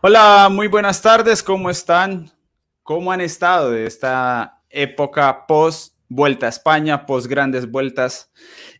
Hola, muy buenas tardes, ¿cómo están? ¿Cómo han estado de esta época post Vuelta a España, post grandes vueltas?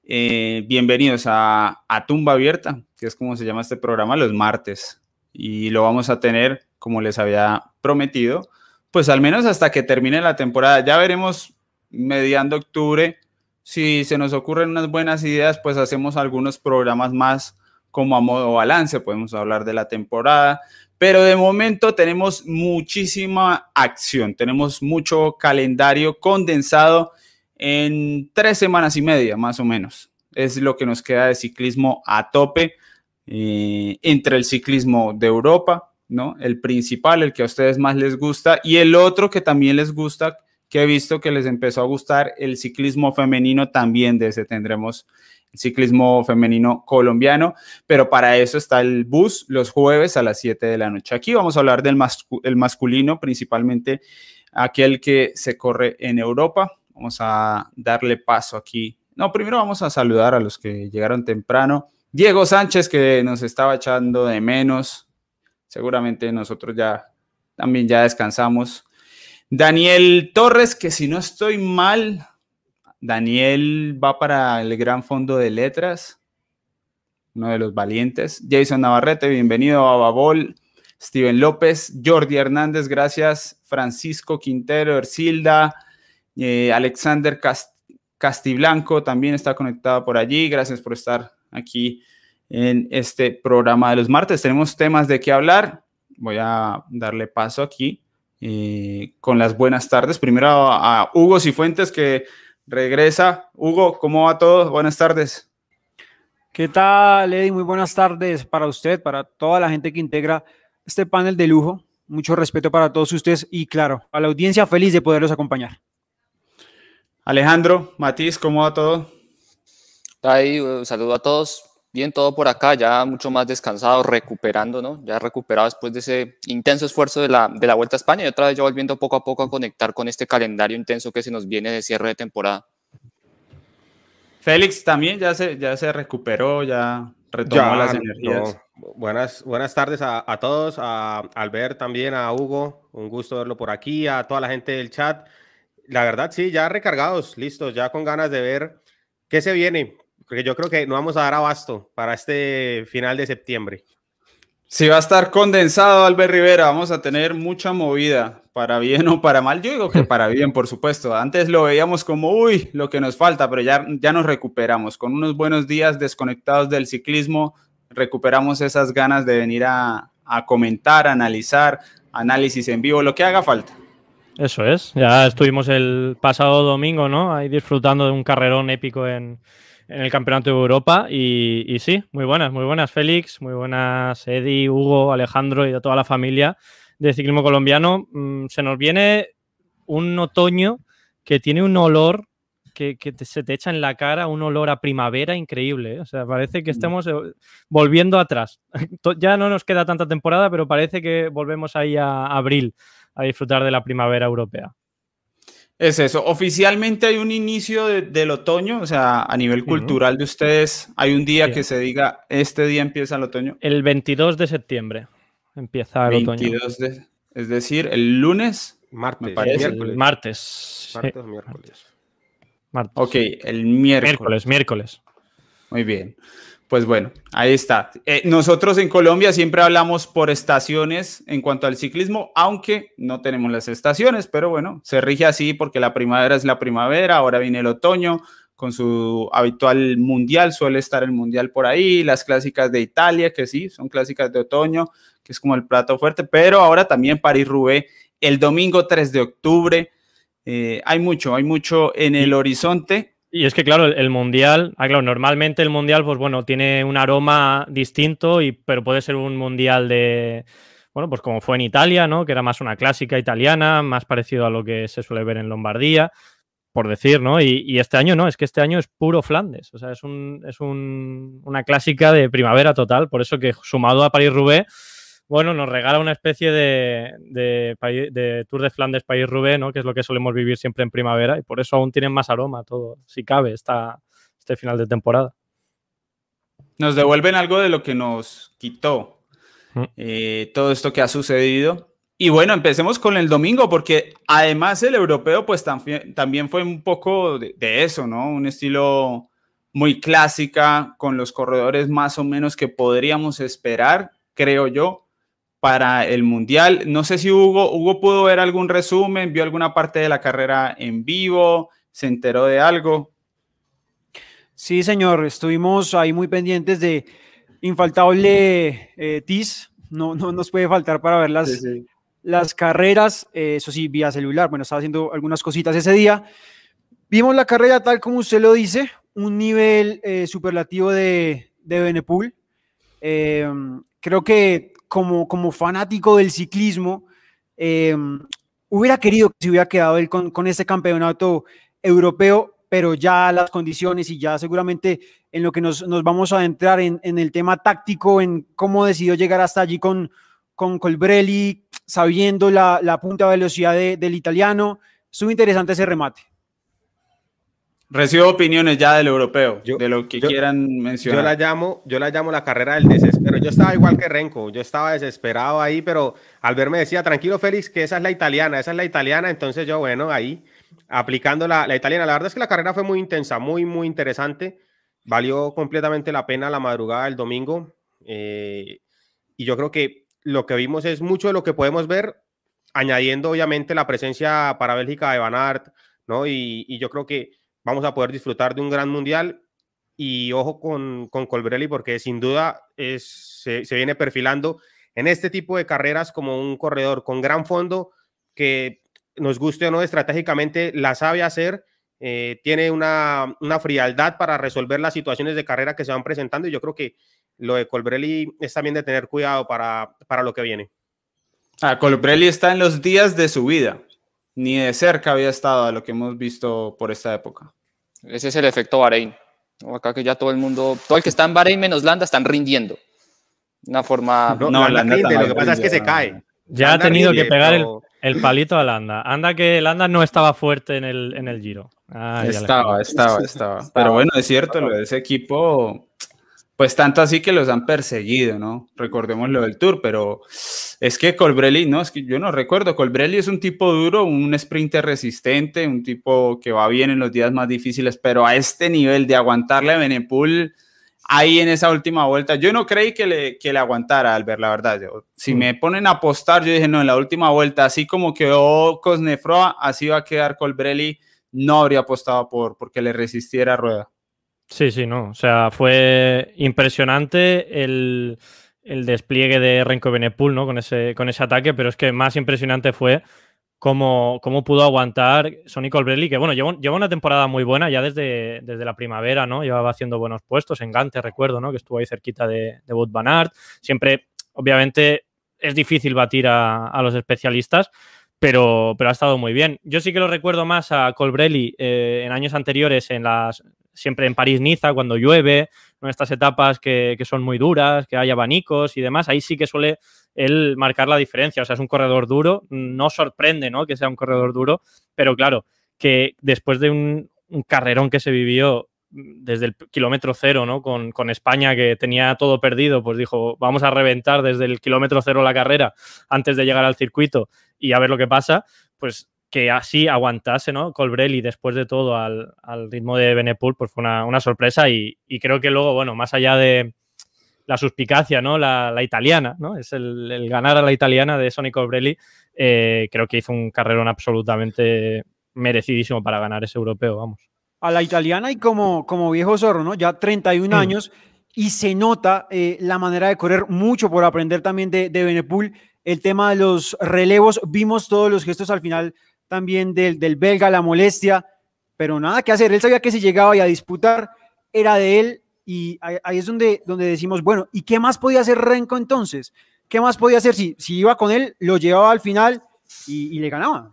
Eh, bienvenidos a, a Tumba Abierta, que es como se llama este programa, los martes. Y lo vamos a tener, como les había prometido, pues al menos hasta que termine la temporada. Ya veremos mediando octubre si se nos ocurren unas buenas ideas, pues hacemos algunos programas más como a modo balance, podemos hablar de la temporada, pero de momento tenemos muchísima acción, tenemos mucho calendario condensado en tres semanas y media, más o menos. Es lo que nos queda de ciclismo a tope eh, entre el ciclismo de Europa, ¿no? El principal, el que a ustedes más les gusta, y el otro que también les gusta, que he visto que les empezó a gustar, el ciclismo femenino, también de ese tendremos ciclismo femenino colombiano, pero para eso está el bus los jueves a las 7 de la noche. Aquí vamos a hablar del masculino, principalmente aquel que se corre en Europa. Vamos a darle paso aquí. No, primero vamos a saludar a los que llegaron temprano. Diego Sánchez, que nos estaba echando de menos. Seguramente nosotros ya también ya descansamos. Daniel Torres, que si no estoy mal, Daniel va para el Gran Fondo de Letras, uno de los valientes. Jason Navarrete, bienvenido a Babol. Steven López, Jordi Hernández, gracias. Francisco Quintero, Ercilda, eh, Alexander Castiblanco también está conectado por allí. Gracias por estar aquí en este programa de los martes. Tenemos temas de qué hablar. Voy a darle paso aquí eh, con las buenas tardes. Primero a Hugo Cifuentes, que regresa. Hugo, ¿cómo va todo? Buenas tardes. ¿Qué tal, Eddie? Muy buenas tardes para usted, para toda la gente que integra este panel de lujo. Mucho respeto para todos ustedes y, claro, a la audiencia feliz de poderlos acompañar. Alejandro, Matiz, ¿cómo va todo? Ahí, un saludo a todos. Bien, todo por acá, ya mucho más descansado, recuperando, ¿no? Ya recuperado después de ese intenso esfuerzo de la, de la Vuelta a España y otra vez ya volviendo poco a poco a conectar con este calendario intenso que se nos viene de cierre de temporada. Félix también ya se, ya se recuperó, ya retomó las energías. Buenas, buenas tardes a, a, todos, a Albert también, a Hugo, un gusto verlo por aquí, a toda la gente del chat. La verdad, sí, ya recargados, listos, ya con ganas de ver qué se viene porque yo creo que no vamos a dar abasto para este final de septiembre. Si va a estar condensado, Albert Rivera, vamos a tener mucha movida, para bien o para mal. Yo digo que para bien, por supuesto. Antes lo veíamos como, uy, lo que nos falta, pero ya, ya nos recuperamos. Con unos buenos días desconectados del ciclismo, recuperamos esas ganas de venir a, a comentar, analizar, análisis en vivo, lo que haga falta. Eso es, ya estuvimos el pasado domingo, ¿no? Ahí disfrutando de un carrerón épico en, en el Campeonato de Europa. Y, sí, muy buenas, muy buenas Félix, muy buenas Eddie, Hugo, Alejandro y de toda la familia de ciclismo colombiano. Mm, se nos viene un otoño que tiene un olor que, se te echa en la cara, un olor a primavera increíble. ¿eh? O sea, parece que mm. estamos eh, volviendo atrás. ya no nos queda tanta temporada, pero parece que volvemos ahí a abril a disfrutar de la primavera europea. Es eso. Oficialmente hay un inicio del otoño, o sea, a nivel cultural de ustedes, hay un día que se diga, este día empieza el otoño. El 22 de septiembre empieza el otoño. es decir, el lunes. Martes. Miércoles. Martes. Martes, miércoles. Martes. Ok, el miércoles. Miércoles, miércoles. Muy bien. Pues bueno, ahí está. Eh, nosotros en Colombia siempre hablamos por estaciones en cuanto al ciclismo, aunque no tenemos las estaciones, pero bueno, se rige así porque la primavera es la primavera, ahora viene el otoño con su habitual mundial, suele estar el mundial por ahí, las clásicas de Italia, que sí, son clásicas de otoño, que es como el plato fuerte, pero ahora también París-Roubaix el domingo 3 de octubre. Eh, hay mucho, hay mucho en el horizonte y es que, claro, el, mundial, ah, claro, normalmente el mundial, pues bueno, tiene un aroma distinto, y, pero puede ser un mundial de, bueno, pues como fue en Italia, ¿no? Que era más una clásica italiana, más parecido a lo que se suele ver en Lombardía, por decir, ¿no? Y, este año no, es que este año es puro Flandes, o sea, es, un, es un, una clásica de primavera total, por eso que sumado a París-Roubaix bueno, nos regala una especie de, de, Tour de Flandes País-Roubaix, ¿no? que es lo que solemos vivir siempre en primavera, y por eso aún tienen más aroma todo, si cabe, esta, este final de temporada. Nos devuelven algo de lo que nos quitó mm. eh, todo esto que ha sucedido. Y bueno, empecemos con el domingo, porque además el europeo, pues también, también fue un poco de, de, eso, ¿no? Un estilo muy clásica, con los corredores más o menos que podríamos esperar, creo yo, para el Mundial. No sé si Hugo, Hugo pudo ver algún resumen, vio alguna parte de la carrera en vivo, se enteró de algo. Sí, señor, estuvimos ahí muy pendientes de infaltable eh, TIS, no, no nos puede faltar para ver las, las carreras, eh, eso sí, vía celular, bueno, estaba haciendo algunas cositas ese día. Vimos la carrera tal como usted lo dice, un nivel eh, superlativo de, de Benepool. creo que como, como fanático del ciclismo, hubiera querido que se hubiera quedado él con, con este campeonato europeo, pero ya las condiciones y ya seguramente en lo que nos, nos vamos a adentrar en, en, el tema táctico, en cómo decidió llegar hasta allí con, con Colbrelli, sabiendo la, la punta velocidad del italiano. Estuvo interesante ese remate. Recibo opiniones ya del europeo, de lo que quieran mencionar. Yo la, llamo, yo la llamo la carrera del desespero. Yo estaba igual que Renko, yo estaba desesperado ahí, pero al verme decía, tranquilo Félix, que esa es la italiana, esa es la italiana, entonces yo, bueno, ahí aplicando la, la, italiana. La verdad es que la carrera fue muy intensa, muy, muy interesante. Valió completamente la pena la madrugada del domingo. Eh, y yo creo que lo que vimos es mucho de lo que podemos ver, añadiendo obviamente la presencia para Bélgica de Van Aert, ¿no? Y, y yo creo que vamos a poder disfrutar de un gran mundial. Y ojo con, con Colbrelli, porque sin duda es, se, se viene perfilando en este tipo de carreras como un corredor con gran fondo que nos guste o no estratégicamente, la sabe hacer, eh, tiene una, una, frialdad para resolver las situaciones de carrera que se van presentando y yo creo que lo de Colbrelli es también de tener cuidado para, para lo que viene. Ah, Colbrelli está en los días de su vida, ni de cerca había estado a lo que hemos visto por esta época. Ese es el efecto Bahrein. Acá que ya todo el mundo, todo el que está en Bahrein menos Landa están rindiendo. Una forma... No, no, no rinde, lo que pasa es que se cae. Ya ha tenido que pegar el, el palito a Landa. Anda que Landa no estaba fuerte en el, en el Giro. Ah, estaba, estaba, estaba, Pero bueno, es cierto, lo de ese equipo, pues tanto así que los han perseguido, ¿no? Recordemos lo del Tour, pero es que Colbrelli, no, es que yo no recuerdo. Colbrelli es un tipo duro, un sprinter resistente, un tipo que va bien en los días más difíciles, pero a este nivel de aguantarle a Benepool ahí en esa última vuelta. Yo no creí que le, que le aguantara Albert, la verdad. si mm. me ponen a apostar, yo dije, no, en la última vuelta, así como quedó Cosnefroa, así va a quedar Colbrelli. No habría apostado por porque le resistiera a Rueda. Sí, sí, no. O sea, fue impresionante el, el despliegue de Renko Benepul, ¿no? Con ese, con ese ataque, pero es que más impresionante fue cómo, cómo pudo aguantar Sonny Colbrelli, que bueno, lleva, una temporada muy buena ya desde, desde la primavera, ¿no? Llevaba haciendo buenos puestos en Gante, recuerdo, ¿no? Que estuvo ahí cerquita de, de Wout Van. Siempre, obviamente, es difícil batir a, a los especialistas, pero, pero, ha estado muy bien. Yo sí que lo recuerdo más a Colbrelli eh, en años anteriores, en las, siempre en París-Niza, cuando llueve, en estas etapas que, que, son muy duras, que hay abanicos y demás, ahí sí que suele él marcar la diferencia. O sea, es un corredor duro, no sorprende ¿no? que sea un corredor duro, pero claro, que después de un, carrerón que se vivió desde el kilómetro cero, ¿no? Con, con, España que tenía todo perdido, pues dijo, vamos a reventar desde el kilómetro cero la carrera antes de llegar al circuito y a ver lo que pasa, pues que así aguantase, ¿no? Colbrelli después de todo al, al ritmo de Benepool, pues fue una, una sorpresa y, y, creo que luego, bueno, más allá de, la suspicacia, ¿no? La, la italiana, ¿no? Es el, el, ganar a la italiana de Sonny Colbrelli. Eh, creo que hizo un carrerón absolutamente merecidísimo para ganar ese europeo, vamos. A la italiana y como, como viejo zorro, ¿no? Ya 31 mm. años y se nota eh, la manera de correr mucho por aprender también de, de Benepool. El tema de los relevos, vimos todos los gestos al final también del, del belga, la molestia, pero nada que hacer. Él sabía que si llegaba y a disputar era de él y ahí es donde, donde decimos, bueno, ¿y qué más podía hacer Renko entonces? ¿Qué más podía hacer si, si iba con él, lo llevaba al final y, y le ganaba?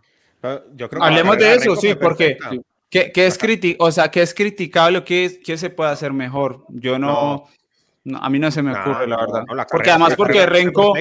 Yo creo Hablemos de eso, sí, porque ¿qué, qué es o sea, ¿qué es criticable? ¿Qué, ¿Qué se puede hacer mejor? Yo no, no a mí no se me ocurre, no, la verdad. La porque además porque Renko,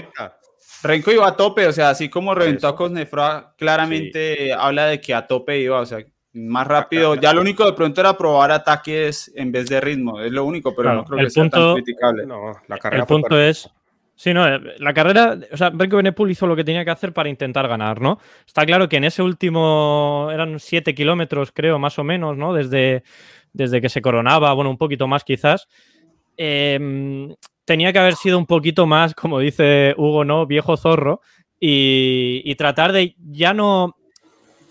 Renko iba a tope, o sea, así como reventó a Cosnefra, claramente sí. habla de que a tope iba, o sea, más rápido. Ya lo único de pronto era probar ataques en vez de ritmo, es lo único, pero claro, no creo que punto, sea tan criticable. No, la carrera el punto es Sí, no, eh, la carrera, o sea, Renko Benepul hizo lo que tenía que hacer para intentar ganar, ¿no? Está claro que en ese último, eran siete kilómetros, creo, más o menos, ¿no? Desde, desde que se coronaba, bueno, un poquito más quizás. Em, tenía que haber sido un poquito más, como dice Hugo, ¿no? Viejo zorro. Y, tratar de ya no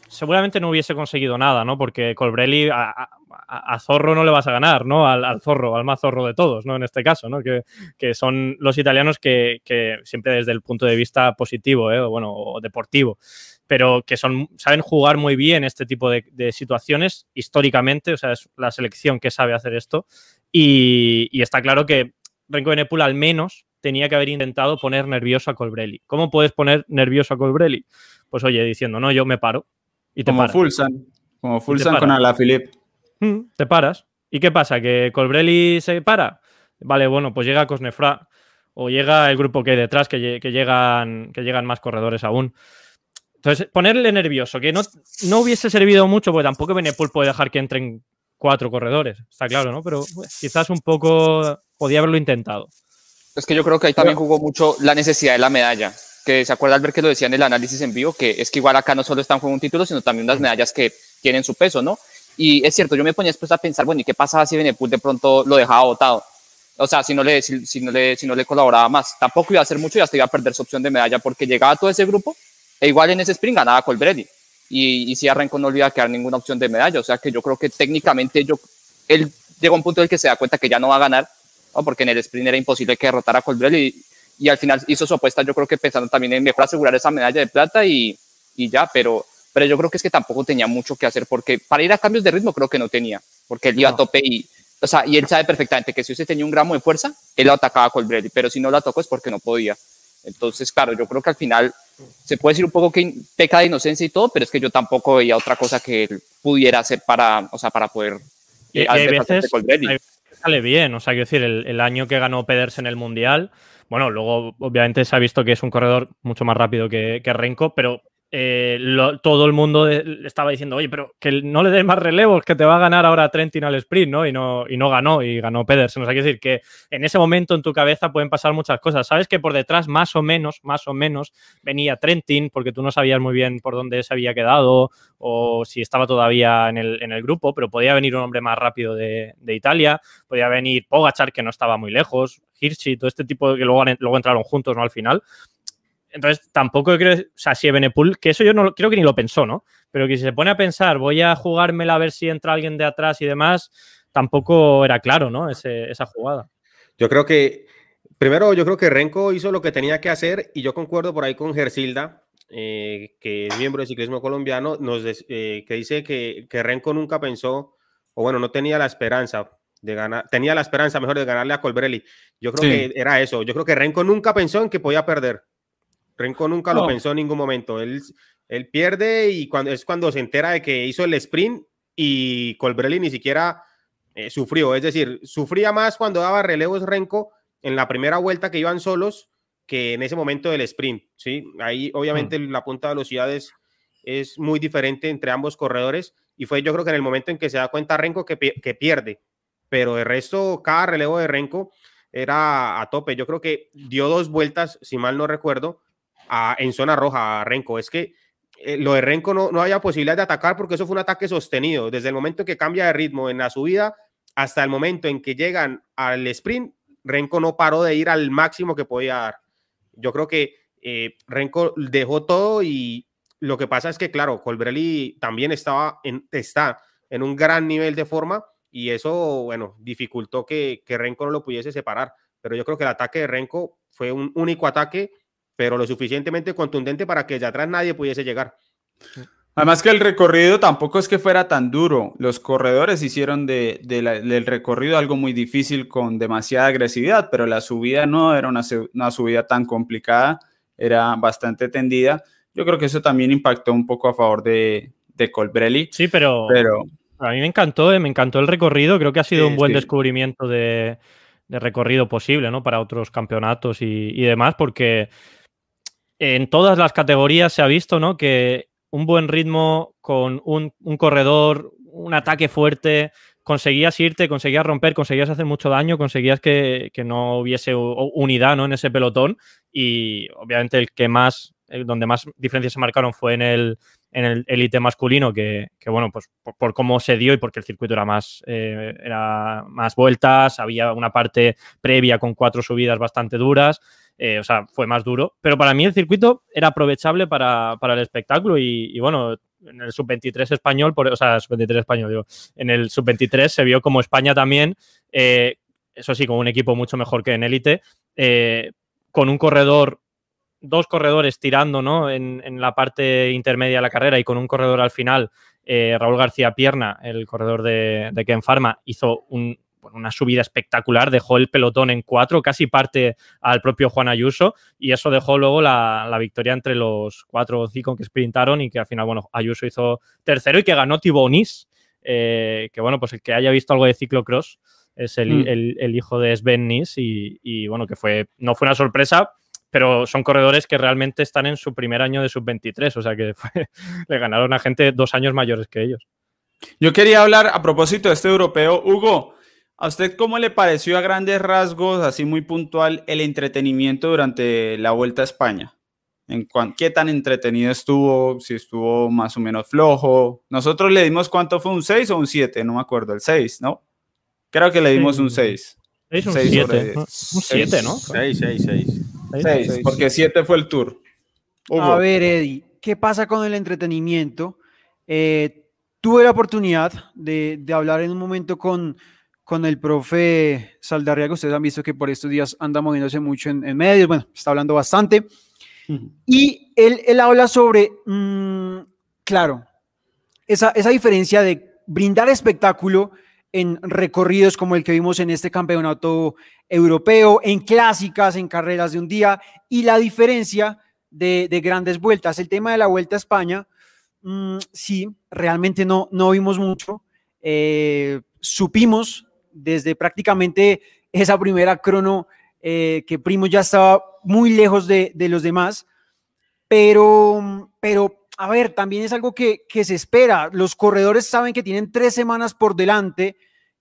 seguramente no hubiese conseguido nada, ¿no? Porque Colbrelli a, Zorro no le vas a ganar, ¿no? Al, Zorro, al más Zorro de todos, ¿no? En este caso, ¿no? Que, son los italianos que, siempre desde el punto de vista positivo, ¿eh? bueno, o deportivo, pero que son, saben jugar muy bien este tipo de, situaciones históricamente, o sea, es la selección que sabe hacer esto. Y, está claro que Renko Benepul al menos tenía que haber intentado poner nervioso a Colbrelli. ¿Cómo puedes poner nervioso a Colbrelli? Pues oye, diciendo, no, yo me paro, y te como Fulsan, como Fulsan con Alaphilippe. Mm, te paras. ¿Y qué pasa? ¿Que Colbrelli se para? Vale, bueno, pues llega Cosnefra o llega el grupo que hay detrás, que, llegan, que llegan más corredores aún. Entonces, ponerle nervioso, que no, no hubiese servido mucho, porque tampoco Benepul puede dejar que entren cuatro corredores, está claro, ¿no? Pero quizás un poco podía haberlo intentado. Es que yo creo que ahí también jugó mucho la necesidad de la medalla que se acuerda al ver que lo decía en el análisis en vivo, que es que igual acá no solo están con un título, sino también unas medallas que tienen su peso, ¿no? Y es cierto, yo me ponía después a pensar, bueno, ¿y qué pasaba si Benepul de pronto lo dejaba votado? O sea, si no, le, si, no le, si no le colaboraba más. Tampoco iba a hacer mucho y hasta iba a perder su opción de medalla porque llegaba todo ese grupo e igual en ese sprint ganaba Colbrelli. Y, y si arrancó no le iba a quedar ninguna opción de medalla. O sea que yo creo que técnicamente yo, él llegó a un punto en el que se da cuenta que ya no va a ganar, ¿no? porque en el sprint era imposible que derrotara a Colbrelli y al final hizo su apuesta, yo creo que pensando también en mejor asegurar esa medalla de plata y, y ya, pero, pero yo creo que es que tampoco tenía mucho que hacer porque para ir a cambios de ritmo creo que no tenía, porque él iba a tope y, o sea, y él sabe perfectamente que si usted tenía un gramo de fuerza, él lo atacaba a Colbrelli, pero si no lo atacó es porque no podía. Entonces, claro, yo creo que al final se puede decir un poco que peca de inocencia y todo, pero es que yo tampoco veía otra cosa que él pudiera hacer para, o sea, para poder eh, a veces, sale bien, o sea, quiero decir, el, el año que ganó Pedersen en el Mundial, bueno, luego obviamente se ha visto que es un corredor mucho más rápido que, que Renko, pero eh, todo el mundo le estaba diciendo, oye, pero que no le des más relevos, que te va a ganar ahora Trentin al sprint, ¿no? Y no, y no ganó, y ganó Pedersen. O sea, decir que en ese momento en tu cabeza pueden pasar muchas cosas. Sabes que por detrás, más o menos, más o menos, venía Trentin, porque tú no sabías muy bien por dónde se había quedado o si estaba todavía en el, en el grupo, pero podía venir un hombre más rápido de, de, Italia, podía venir Pogachar, que no estaba muy lejos, Hirschi, todo este tipo que luego, luego entraron juntos, ¿no? Al final. Entonces, tampoco creo, o sea, si Benepul, que eso yo no creo que ni lo pensó, ¿no? Pero que si se pone a pensar, voy a jugármela a ver si entra alguien de atrás y demás, tampoco era claro, ¿no? esa jugada. Yo creo que, primero, yo creo que Renko hizo lo que tenía que hacer y yo concuerdo por ahí con Gersilda, eh, que es miembro del ciclismo colombiano, nos eh, que dice que, que Renko nunca pensó, o bueno, no tenía la esperanza de ganar, tenía la esperanza mejor de ganarle a Colbrelli. Yo creo que era eso. Yo creo que Renko nunca pensó en que podía perder. Renko nunca lo pensó en ningún momento. Él, él pierde y cuando, es cuando se entera de que hizo el sprint y Colbrelli ni siquiera eh, sufrió. Es decir, sufría más cuando daba relevos Renko en la primera vuelta que iban solos que en ese momento del sprint. ¿sí? Ahí obviamente mm. la punta de velocidad es, muy diferente entre ambos corredores y fue yo creo que en el momento en que se da cuenta Renko que, que pierde. Pero el resto, cada relevo de Renko era a tope. Yo creo que dio dos vueltas, si mal no recuerdo, en zona roja a Renko. Es que eh, lo de Renko no, no había posibilidad de atacar porque eso fue un ataque sostenido. Desde el momento que cambia de ritmo en la subida hasta el momento en que llegan al sprint, Renko no paró de ir al máximo que podía dar. Yo creo que eh, Renko dejó todo y lo que pasa es que, claro, Colbrelli también estaba en, está en un gran nivel de forma y eso, bueno, dificultó que, que Renko no lo pudiese separar. Pero yo creo que el ataque de Renko fue un único ataque pero lo suficientemente contundente para que de atrás nadie pudiese llegar. Además que el recorrido tampoco es que fuera tan duro. Los corredores hicieron de, del recorrido algo muy difícil con demasiada agresividad, pero la subida no era una, una, subida tan complicada, era bastante tendida. Yo creo que eso también impactó un poco a favor de, de Colbrelli. Sí, pero, pero, a mí me encantó, eh, me encantó el recorrido. Creo que ha sido un buen descubrimiento de, de, recorrido posible ¿no? para otros campeonatos y, y demás, porque en todas las categorías se ha visto, ¿no? Que un buen ritmo con un, corredor, un ataque fuerte, conseguías irte, conseguías romper, conseguías hacer mucho daño, conseguías que, no hubiese unidad ¿no? en ese pelotón y obviamente el que más, donde más diferencias se marcaron fue en el en el élite masculino que, bueno, pues por, cómo se dio y porque el circuito era más, eh, era más vueltas, había una parte previa con cuatro subidas bastante duras, eh, o sea, fue más duro, pero para mí el circuito era aprovechable para, el espectáculo y, bueno, en el sub-23 español, o sea, sub-23 español, digo, en el sub-23 se vio como España también, eh, eso sí, con un equipo mucho mejor que en élite, con un corredor dos corredores tirando ¿no? en, la parte intermedia de la carrera y con un corredor al final, eh, Raúl García Pierna, el corredor de, de Ken Pharma, hizo una subida espectacular, dejó el pelotón en cuatro, casi parte al propio Juan Ayuso, y eso dejó luego la, victoria entre los cuatro o cinco que sprintaron y que al final, bueno, Ayuso hizo tercero y que ganó Tibonis, eh, que bueno, pues el que haya visto algo de ciclocross es el, mm. hijo de Sven Nis y, y, bueno, que fue, no fue una sorpresa, pero son corredores que realmente están en su primer año de sub-23, o sea que le ganaron a gente dos años mayores que ellos. Yo quería hablar a propósito de este europeo. Hugo, ¿a usted cómo le pareció a grandes rasgos, así muy puntual, el entretenimiento durante la Vuelta a España? ¿En ¿Qué tan entretenido estuvo? Si estuvo más o menos flojo. Nosotros le dimos cuánto fue, un 6 o un 7, no me acuerdo, el 6, ¿no? Creo que le dimos un 6. un 7, un 7, ¿no? 6, 6, 6. Seis, porque siete fue el tour. A ver, Eddie, ¿qué pasa con el entretenimiento? Eh, tuve la oportunidad de, hablar en un momento con, con el profe Saldarriaga. Ustedes han visto que por estos días anda moviéndose mucho en, medios. Bueno, está hablando bastante. Y él, él, habla sobre, mm, claro, esa, esa diferencia de brindar espectáculo en recorridos como el que vimos en este campeonato europeo, en clásicas, en carreras de un día, y la diferencia de, grandes vueltas. El tema de la Vuelta a España, mm, sí, realmente no, no vimos mucho. Eh, supimos desde prácticamente esa primera crono eh, que Primo ya estaba muy lejos de, los demás, pero, pero a ver, también es algo que, se espera. Los corredores saben que tienen tres semanas por delante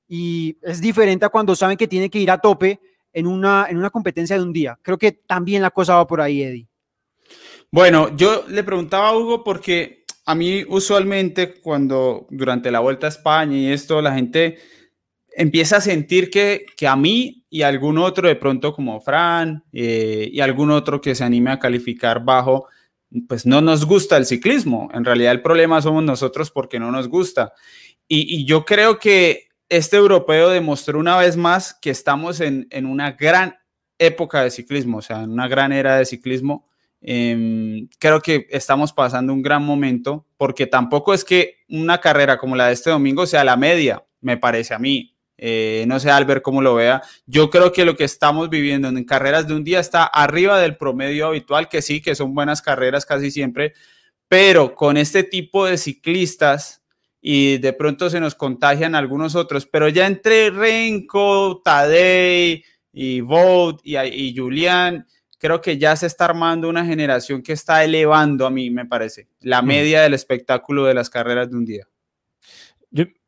y es diferente a cuando saben que tienen que ir a tope en una, en una competencia de un día. Creo que también la cosa va por ahí, Eddie. Bueno, yo le preguntaba a Hugo porque a mí usualmente cuando durante la Vuelta a España y esto, la gente empieza a sentir que, que a mí y algún otro de pronto como Fran eh, y algún otro que se anime a calificar bajo, pues no nos gusta el ciclismo. En realidad el problema somos nosotros porque no nos gusta. Y, yo creo que este europeo demostró una vez más que estamos en, una gran época de ciclismo, o sea, en una gran era de ciclismo. Em, creo que estamos pasando un gran momento porque tampoco es que una carrera como la de este domingo sea la media, me parece a mí. Eh, no sé, Albert, cómo lo vea. Yo creo que lo que estamos viviendo en carreras de un día está arriba del promedio habitual, que sí, que son buenas carreras casi siempre, pero con este tipo de ciclistas y de pronto se nos contagian algunos otros, pero ya entre Renko, Tadei y Vogt y, y Julián, creo que ya se está armando una generación que está elevando a mí, me parece, la mm. media del espectáculo de las carreras de un día.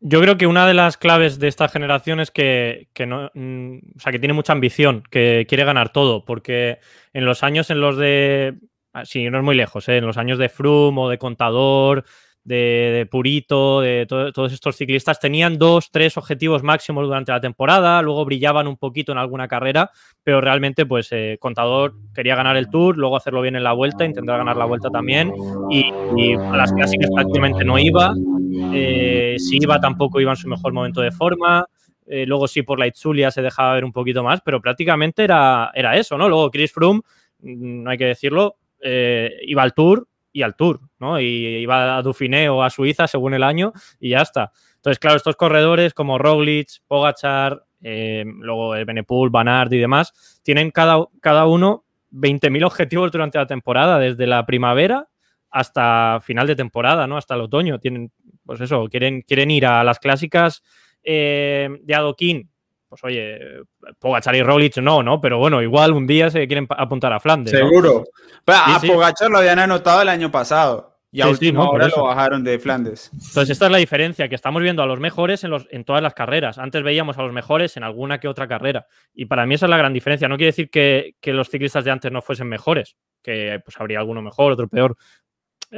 Yo, creo que una de las claves de esta generación es que, no, mm, o sea, que tiene mucha ambición, que quiere ganar todo, porque en los años en los de, ah, sí, no es muy lejos, ¿eh? en los años de Froome o de Contador, de, Purito, de todos estos ciclistas, tenían dos, tres objetivos máximos durante la temporada, luego brillaban un poquito en alguna carrera, pero realmente, pues, eh, Contador quería ganar el Tour, luego hacerlo bien en la vuelta, intentar ganar la vuelta también, y, a las clásicas prácticamente no iba, eh, si iba tampoco iba en su mejor momento de forma, eh, luego sí por la Itzulia se dejaba ver un poquito más, pero prácticamente era, era eso, ¿no? Luego Chris Froome, mm, no hay que decirlo, iba al Tour, y al Tour, ¿no? Y iba a Dauphiné o a Suiza según el año y ya está. Entonces, claro, estos corredores como Roglic, Pogachar, eh, luego Benepul, Van y demás, tienen cada, cada uno 20.000 objetivos durante la temporada, desde la primavera hasta final de temporada, ¿no? Hasta el otoño. Tienen, pues eso, quieren, quieren ir a las clásicas eh, de adoquín pues oye, Pogachar y Roglic no, ¿no? Pero bueno, igual un día se quieren apuntar a Flandes. Seguro. a Pogachar lo habían anotado el año pasado y a última hora lo bajaron de Flandes. Entonces, esta es la diferencia, que estamos viendo a los mejores en, los, en todas las carreras. Antes veíamos a los mejores en alguna que otra carrera. Y para mí esa es la gran diferencia. No quiere decir que, los ciclistas de antes no fuesen mejores, que pues habría alguno mejor, otro peor.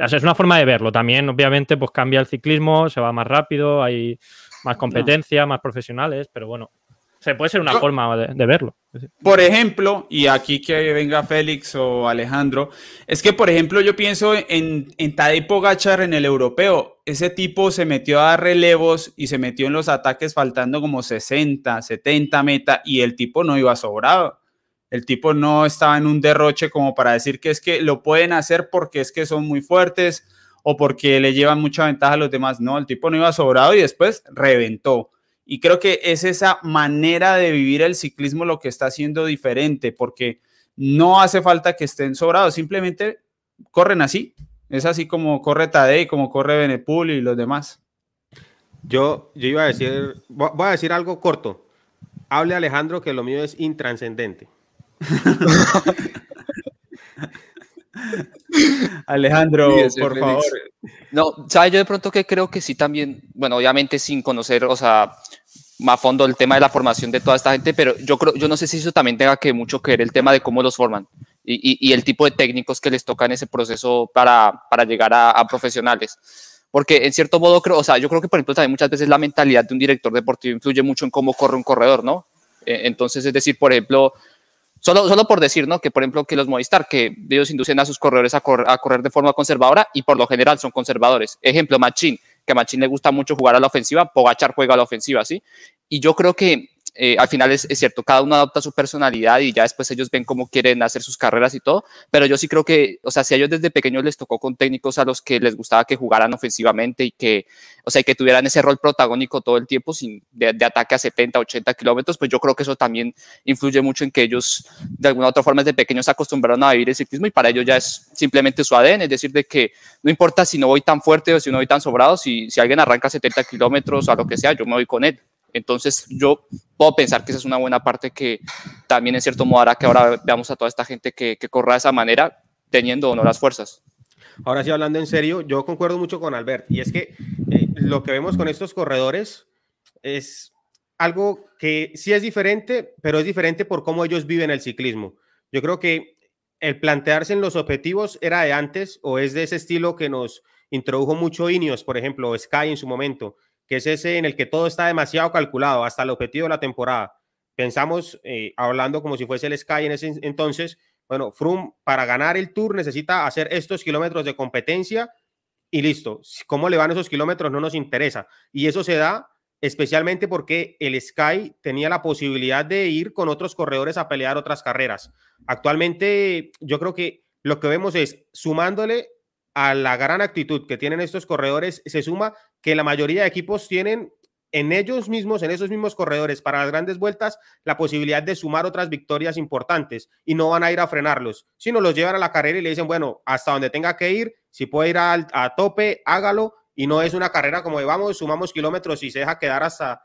Es una forma de verlo. También, obviamente, pues cambia el ciclismo, se va más rápido, hay más competencia, más profesionales, pero bueno, se puede ser una forma de, verlo. Por ejemplo, y aquí que venga Félix o Alejandro, es que, por ejemplo, yo pienso en, en Tadej Pogachar en el europeo. Ese tipo se metió a dar relevos y se metió en los ataques faltando como 60, 70 meta y el tipo no iba sobrado. El tipo no estaba en un derroche como para decir que es que lo pueden hacer porque es que son muy fuertes o porque le llevan mucha ventaja a los demás. No, el tipo no iba sobrado y después reventó. Y creo que es esa manera de vivir el ciclismo lo que está haciendo diferente, porque no hace falta que estén sobrados, simplemente corren así. Es así como corre Tadej, como corre Benepul y los demás. Yo, yo iba a decir, voy a decir algo corto. Hable Alejandro que lo mío es intranscendente. Alejandro, por favor. No, ¿sabes? Yo de pronto que creo que sí también, bueno, obviamente sin conocer, o sea, más a fondo el tema de la formación de toda esta gente, pero yo creo, yo no sé si eso también tenga que mucho que ver el tema de cómo los forman y, y, el tipo de técnicos que les toca en ese proceso para, para llegar a, a, profesionales. Porque en cierto modo creo, o sea, yo creo que por ejemplo también muchas veces la mentalidad de un director deportivo influye mucho en cómo corre un corredor, ¿no? Eh, entonces, es decir, por ejemplo, Solo, solo por decir, ¿no? Que por ejemplo, que los Movistar, que ellos inducen a sus corredores a, a, correr de forma conservadora y por lo general son conservadores. Ejemplo, Machín, que a Machín le gusta mucho jugar a la ofensiva, Pogachar juega a la ofensiva, ¿sí? Y yo creo que eh, al final es, cierto, cada uno adopta su personalidad y ya después ellos ven cómo quieren hacer sus carreras y todo, pero yo sí creo que, o sea, si a ellos desde pequeños les tocó con técnicos a los que les gustaba que jugaran ofensivamente y que, o sea, que tuvieran ese rol protagónico todo el tiempo sin de, ataque a 70, 80 kilómetros, pues yo creo que eso también influye mucho en que ellos de alguna u otra forma desde pequeños se acostumbraron a vivir el ciclismo y para ellos ya es simplemente su ADN, es decir, de que no importa si no voy tan fuerte o si no voy tan sobrado, si, si alguien arranca 70 kilómetros o a lo que sea, yo me voy con él. Entonces yo puedo pensar que esa es una buena parte que también en cierto modo hará que ahora veamos a toda esta gente que, corra de esa manera teniendo o no las fuerzas. Ahora sí, hablando en serio, yo concuerdo mucho con Albert y es que eh, lo que vemos con estos corredores es algo que sí es diferente, pero es diferente por cómo ellos viven el ciclismo. Yo creo que el plantearse en los objetivos era de antes o es de ese estilo que nos introdujo mucho Ineos, por ejemplo, Sky en su momento, que es ese en el que todo está demasiado calculado, hasta el objetivo de la temporada. Pensamos, eh, hablando como si fuese el Sky en ese entonces, bueno, Froome para ganar el Tour necesita hacer estos kilómetros de competencia y listo. ¿Cómo le van esos kilómetros? No nos interesa. Y eso se da especialmente porque el Sky tenía la posibilidad de ir con otros corredores a pelear otras carreras. Actualmente yo creo que lo que vemos es sumándole a la gran actitud que tienen estos corredores, se suma que la mayoría de equipos tienen en ellos mismos, en esos mismos corredores, para las grandes vueltas, la posibilidad de sumar otras victorias importantes y no van a ir a frenarlos, sino los llevan a la carrera y le dicen, bueno, hasta donde tenga que ir, si puede ir a, tope, hágalo, y no es una carrera como vamos, sumamos kilómetros y se deja quedar hasta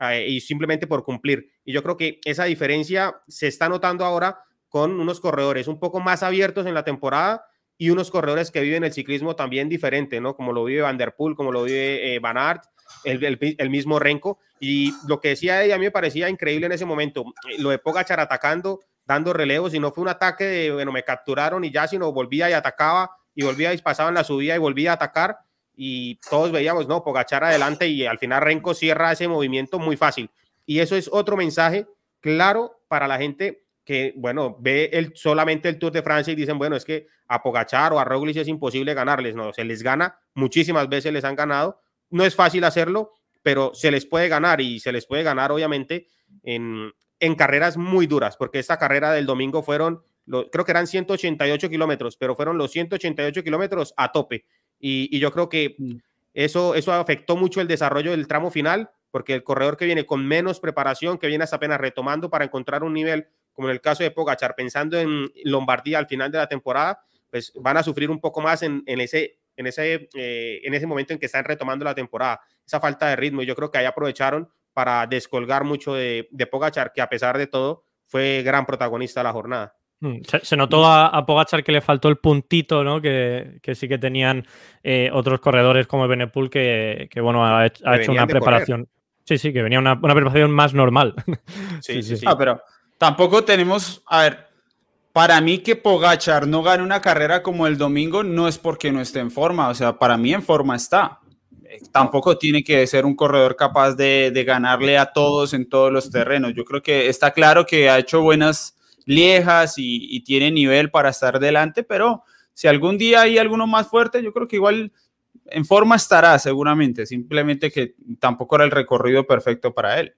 eh, y simplemente por cumplir. Y yo creo que esa diferencia se está notando ahora con unos corredores un poco más abiertos en la temporada y unos corredores que viven el ciclismo también diferente, ¿no? Como lo vive Van Der Poel, como lo vive eh, Van Aert, el, mismo Renko. Y lo que decía ella a mí me parecía increíble en ese momento, eh, lo de Pogachar atacando, dando relevos, y no fue un ataque de, bueno, me capturaron y ya, sino volvía y atacaba, y volvía y pasaba en la subida y volvía a atacar, y todos veíamos, no, Pogachar adelante, y al final Renko cierra ese movimiento muy fácil. Y eso es otro mensaje claro para la gente que, bueno, ve el, solamente el Tour de Francia y dicen, bueno, es que a Pogachar o a Roglic es imposible ganarles. No, se les gana, muchísimas veces les han ganado. No es fácil hacerlo, pero se les puede ganar y se les puede ganar, obviamente, en, en carreras muy duras, porque esta carrera del domingo fueron, creo que eran 188 kilómetros, pero fueron los 188 kilómetros a tope. Y, y yo creo que mm. eso, eso afectó mucho el desarrollo del tramo final, porque el corredor que viene con menos preparación, que viene hasta apenas retomando para encontrar un nivel como en el caso de Pogachar, pensando en Lombardía al final de la temporada, pues van a sufrir un poco más en, ese, en, ese, eh, en ese momento en que están retomando la temporada, esa falta de ritmo. Yo creo que ahí aprovecharon para descolgar mucho de, de Pogachar, que a pesar de todo fue gran protagonista de la jornada. Mm, se, notó a, Pogachar que le faltó el puntito, ¿no? Que, sí que tenían eh, otros corredores como Benepul que, que bueno, ha, hecho una preparación. Sí, sí, que venía una, una preparación más normal. Sí, sí, sí. Ah, pero tampoco tenemos, a ver, para mí que Pogachar no gane una carrera como el domingo no es porque no esté en forma, o sea, para mí en forma está. Eh, tampoco tiene que ser un corredor capaz de, de ganarle a todos en todos los terrenos. Yo creo que está claro que ha hecho buenas liejas y, tiene nivel para estar delante, pero si algún día hay alguno más fuerte, yo creo que igual en forma estará seguramente, simplemente que tampoco era el recorrido perfecto para él.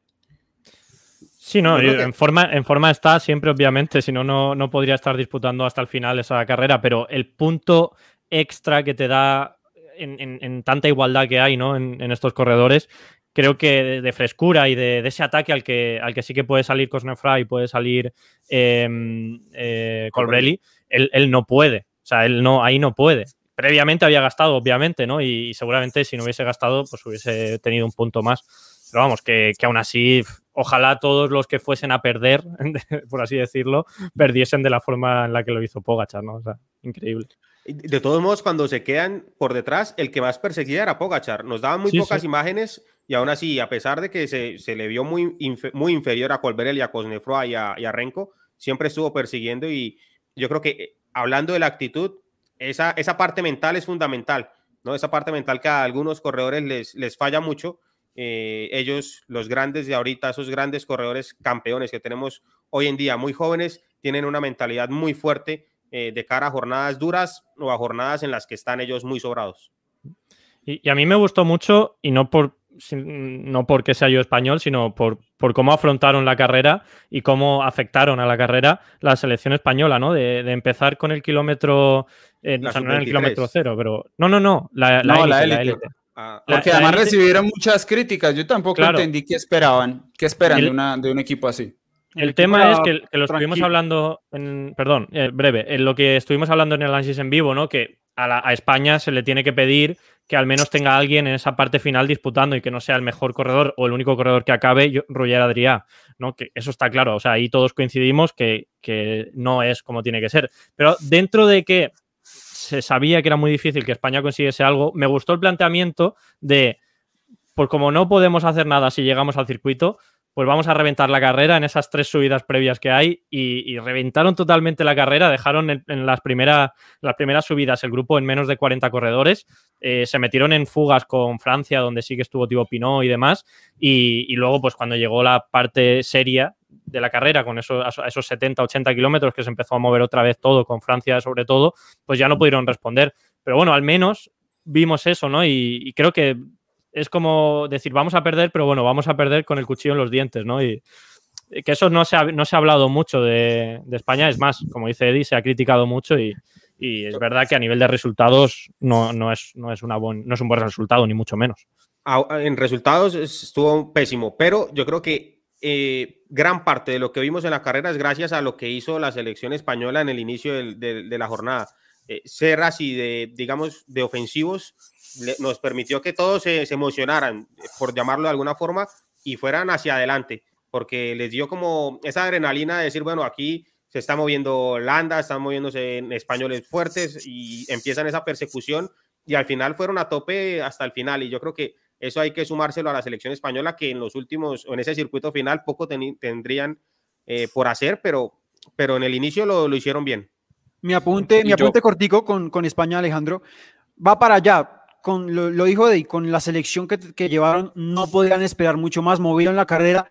Sí, no, en, forma, en forma está siempre, obviamente, si no, no podría estar disputando hasta el final esa carrera, pero el punto extra que te da en, tanta igualdad que hay ¿no? en, estos corredores creo que de, frescura y de, ese ataque al que, al que sí que puede salir Cosnefra y puede salir em, eh, Colbrelli, él, no puede. O sea, él no, ahí no puede. Previamente había gastado, obviamente, ¿no? Y, seguramente si no hubiese gastado, pues hubiese tenido un punto más. Pero vamos, que, que aún así, ojalá todos los que fuesen a perder, por así decirlo, perdiesen de la forma en la que lo hizo Pogachar, ¿no? O sea, increíble. De todos modos, cuando se quedan por detrás, el que más perseguía era Pogachar. Nos daban muy pocas imágenes y aún así, a pesar de que se, se le vio muy, muy inferior a Colberel y a Cosnefroa y a, y a, Renko, siempre estuvo persiguiendo y yo creo que eh, hablando de la actitud, esa, esa parte mental es fundamental, ¿no? Esa parte mental que a algunos corredores les, les falla mucho. Eh, ellos, los grandes de ahorita, esos grandes corredores campeones que tenemos hoy en día, muy jóvenes, tienen una mentalidad muy fuerte eh, de cara a jornadas duras o a jornadas en las que están ellos muy sobrados. Y, a mí me gustó mucho, y no, por, no porque sea yo español, sino por, por, cómo afrontaron la carrera y cómo afectaron a la carrera la selección española, ¿no? De, empezar con el kilómetro, eh, no, en el kilómetro cero, pero no, no, no, la, élite. Ah, porque además recibieron muchas críticas. Yo tampoco entendí qué esperaban, qué esperan de, una, de un equipo así. El, tema es que, lo estuvimos hablando, en, perdón, eh, breve, en lo que estuvimos hablando en el análisis en vivo, ¿no? Que a, España se le tiene que pedir que al menos tenga alguien en esa parte final disputando y que no sea el mejor corredor o el único corredor que acabe, Roger Adrià, ¿no? Que eso está claro, o sea, ahí todos coincidimos que, que no es como tiene que ser. Pero dentro de que se sabía que era muy difícil que España consiguiese algo, me gustó el planteamiento de, por como no podemos hacer nada si llegamos al circuito, pues vamos a reventar la carrera en esas tres subidas previas que hay y, reventaron totalmente la carrera, dejaron en, las, primeras, las primeras subidas el grupo en menos de 40 corredores, eh, se metieron en fugas con Francia, donde sí que estuvo Thibaut Pinot y demás, y, luego pues cuando llegó la parte seria de la carrera, con esos, esos 70, 80 kilómetros que se empezó a mover otra vez todo, con Francia sobre todo, pues ya no pudieron responder. Pero bueno, al menos vimos eso, ¿no? y creo que es como decir, vamos a perder, pero bueno, vamos a perder con el cuchillo en los dientes, ¿no? Y que eso no se ha, no se ha hablado mucho de, España, es más, como dice Eddie, se ha criticado mucho y, es verdad que a nivel de resultados no, no, es, no, es una no es un buen resultado, ni mucho menos. En resultados estuvo pésimo, pero yo creo que eh, gran parte de lo que vimos en la carrera es gracias a lo que hizo la selección española en el inicio de, la jornada. Eh, ser así de, digamos, de ofensivos nos permitió que todos se, emocionaran, por llamarlo de alguna forma, y fueran hacia adelante, porque les dio como esa adrenalina de decir, bueno, aquí se está moviendo Landa, están moviéndose en españoles fuertes y empiezan esa persecución y al final fueron a tope hasta el final y yo creo que eso hay que sumárselo a la selección española que en los últimos, o en ese circuito final poco tendrían eh, por hacer, pero, pero en el inicio lo, hicieron bien. Mi apunte, mi apunte cortico con, con España, Alejandro, va para allá con, lo, dijo de con la selección que, que, llevaron, no podían esperar mucho más, movieron la carrera.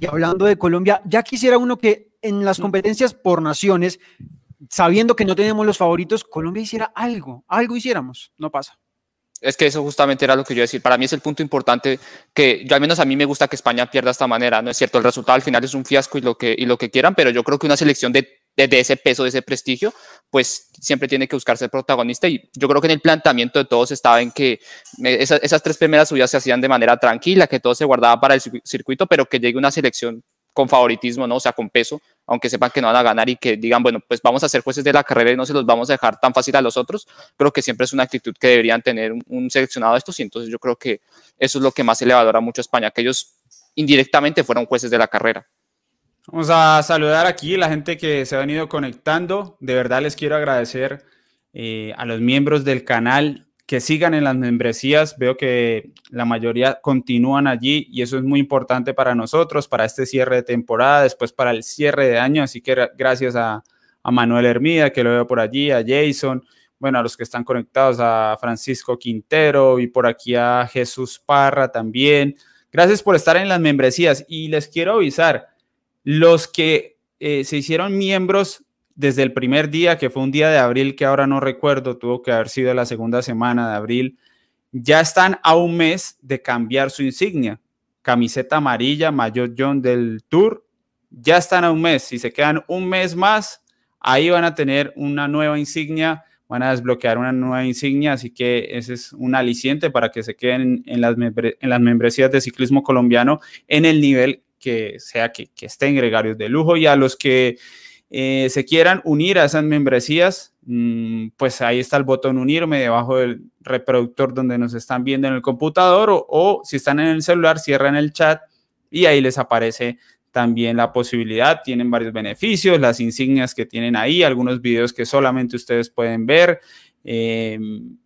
Y hablando de Colombia, ya quisiera uno que en las competencias por naciones, sabiendo que no tenemos los favoritos, Colombia hiciera algo, algo hiciéramos, no pasa. Es que eso justamente era lo que yo iba a decir. Para mí es el punto importante que yo al menos a mí me gusta que España pierda de esta manera. No es cierto, el resultado al final es un fiasco y lo que, y lo que quieran, pero yo creo que una selección de de, ese peso, de ese prestigio, pues siempre tiene que buscarse el protagonista. Y yo creo que en el planteamiento de todos estaba en que esas tres primeras subidas se hacían de manera tranquila, que todo se guardaba para el circuito, pero que llegue una selección con favoritismo, ¿no? O sea, con peso, aunque sepan que no van a ganar y que digan, bueno, pues vamos a ser jueces de la carrera y no se los vamos a dejar tan fácil a los otros. Creo que siempre es una actitud que deberían tener un, seleccionado de estos y entonces yo creo que eso es lo que más se le valora mucho a España, que ellos indirectamente fueron jueces de la carrera. Vamos a saludar aquí la gente que se ha venido conectando. De verdad les quiero agradecer eh, a los miembros del canal que sigan en las membresías. Veo que la mayoría continúan allí y eso es muy importante para nosotros, para este cierre de temporada, después para el cierre de año. Así que gracias a, a Manuel Hermida, que lo veo por allí, a Jason, bueno, a los que están conectados, a Francisco Quintero y por aquí a Jesús Parra también. Gracias por estar en las membresías y les quiero avisar, los que eh, se hicieron miembros desde el primer día, que fue un día de abril que ahora no recuerdo, tuvo que haber sido la segunda semana de abril, ya están a un mes de cambiar su insignia. Camiseta amarilla, mayor John del Tour, ya están a un mes. Si se quedan un mes más, ahí van a tener una nueva insignia, van a desbloquear una nueva insignia, así que ese es un aliciente para que se queden en las, en las membresías de ciclismo colombiano en el nivel que sea que, que estén gregarios de lujo y a los que eh, se quieran unir a esas membresías, mm, pues ahí está el botón unirme debajo del reproductor donde nos están viendo en el computador o, si están en el celular, cierran el chat y ahí les aparece también la posibilidad. Tienen varios beneficios, las insignias que tienen ahí, algunos videos que solamente ustedes pueden ver, em,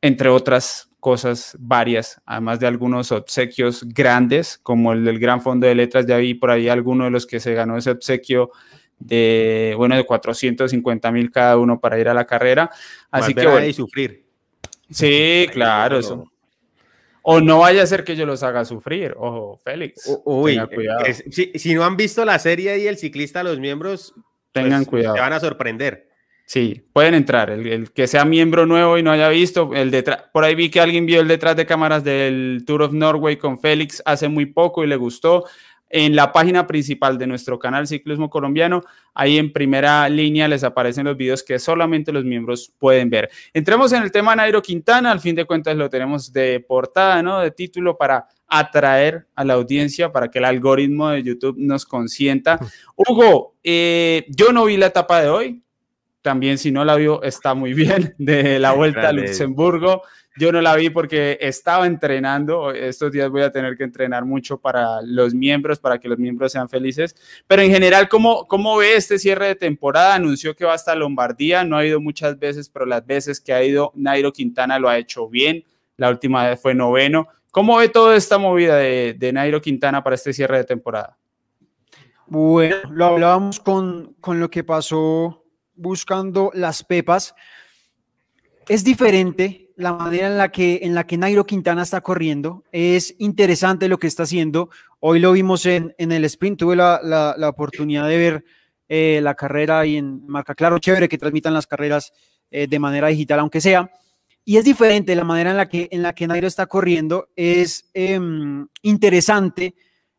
entre otras cosas varias, además de algunos obsequios grandes, como el del Gran Fondo de Letras. Ya vi por ahí alguno de los que se ganó ese obsequio de, bueno, de 450 mil cada uno para ir a la carrera. Así que bueno. y sufrir. Sí, claro, eso. O no vaya a ser que yo los haga sufrir, ojo, Félix. Uy, cuidado. si, no han visto la serie y el ciclista, los miembros, tengan pues, cuidado. Te van a sorprender. Sí, pueden entrar. El, que sea miembro nuevo y no haya visto, el detrás, por ahí vi que alguien vio el detrás de cámaras del Tour of Norway con Félix hace muy poco y le gustó en la página principal de nuestro canal Ciclismo Colombiano. Ahí en primera línea les aparecen los videos que solamente los miembros pueden ver. Entremos en el tema Nairo Quintana, al fin de cuentas lo tenemos de portada, ¿no? De título para atraer a la audiencia, para que el algoritmo de YouTube nos consienta. Hugo, eh, yo no vi la etapa de hoy, también si no la vio está muy bien, de la vuelta a Luxemburgo. Yo no la vi porque estaba entrenando. Estos días voy a tener que entrenar mucho para los miembros, para que los miembros sean felices. Pero en general, ¿cómo, cómo ve este cierre de temporada? Anunció que va hasta Lombardía. No ha ido muchas veces, pero las veces que ha ido, Nairo Quintana lo ha hecho bien. La última vez fue noveno. ¿Cómo ve toda esta movida de, Nairo Quintana para este cierre de temporada? Bueno, lo hablábamos con, con lo que pasó buscando las pepas. Es diferente la manera en la que, en la que Nairo Quintana está corriendo. Es interesante lo que está haciendo. Hoy lo vimos en, en el sprint. Tuve la, la, oportunidad de ver eh, la carrera y en marca claro, chévere que transmitan las carreras eh, de manera digital, aunque sea. Y es diferente la manera en la que, en la que Nairo está corriendo. Es em, interesante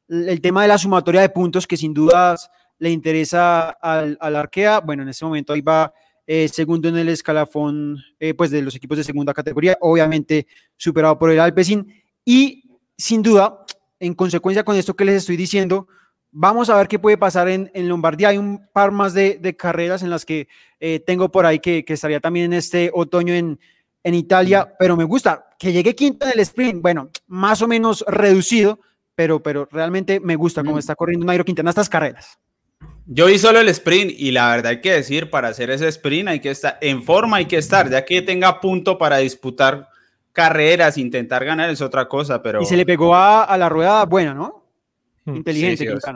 el tema de la sumatoria de puntos que sin dudas le interesa al, al Arkea. Bueno, en este momento ahí va eh, segundo en el escalafón eh, pues de los equipos de segunda categoría, obviamente superado por el Alpecin. Y sin duda, en consecuencia con esto que les estoy diciendo, vamos a ver qué puede pasar en, en Lombardía. Hay un par más de, de carreras en las que eh, tengo por ahí que, que, estaría también en este otoño en, en Italia, pero me gusta que llegue quinto en el sprint. Bueno, más o menos reducido, pero, pero realmente me gusta cómo está corriendo Nairo Quintana estas carreras. Yo vi solo el sprint y la verdad hay que decir, para hacer ese sprint hay que estar en forma, hay que estar, ya que tenga punto para disputar carreras, intentar ganar es otra cosa, pero... Y se le pegó a, la rueda buena, ¿no? Hmm. Inteligente. Sí,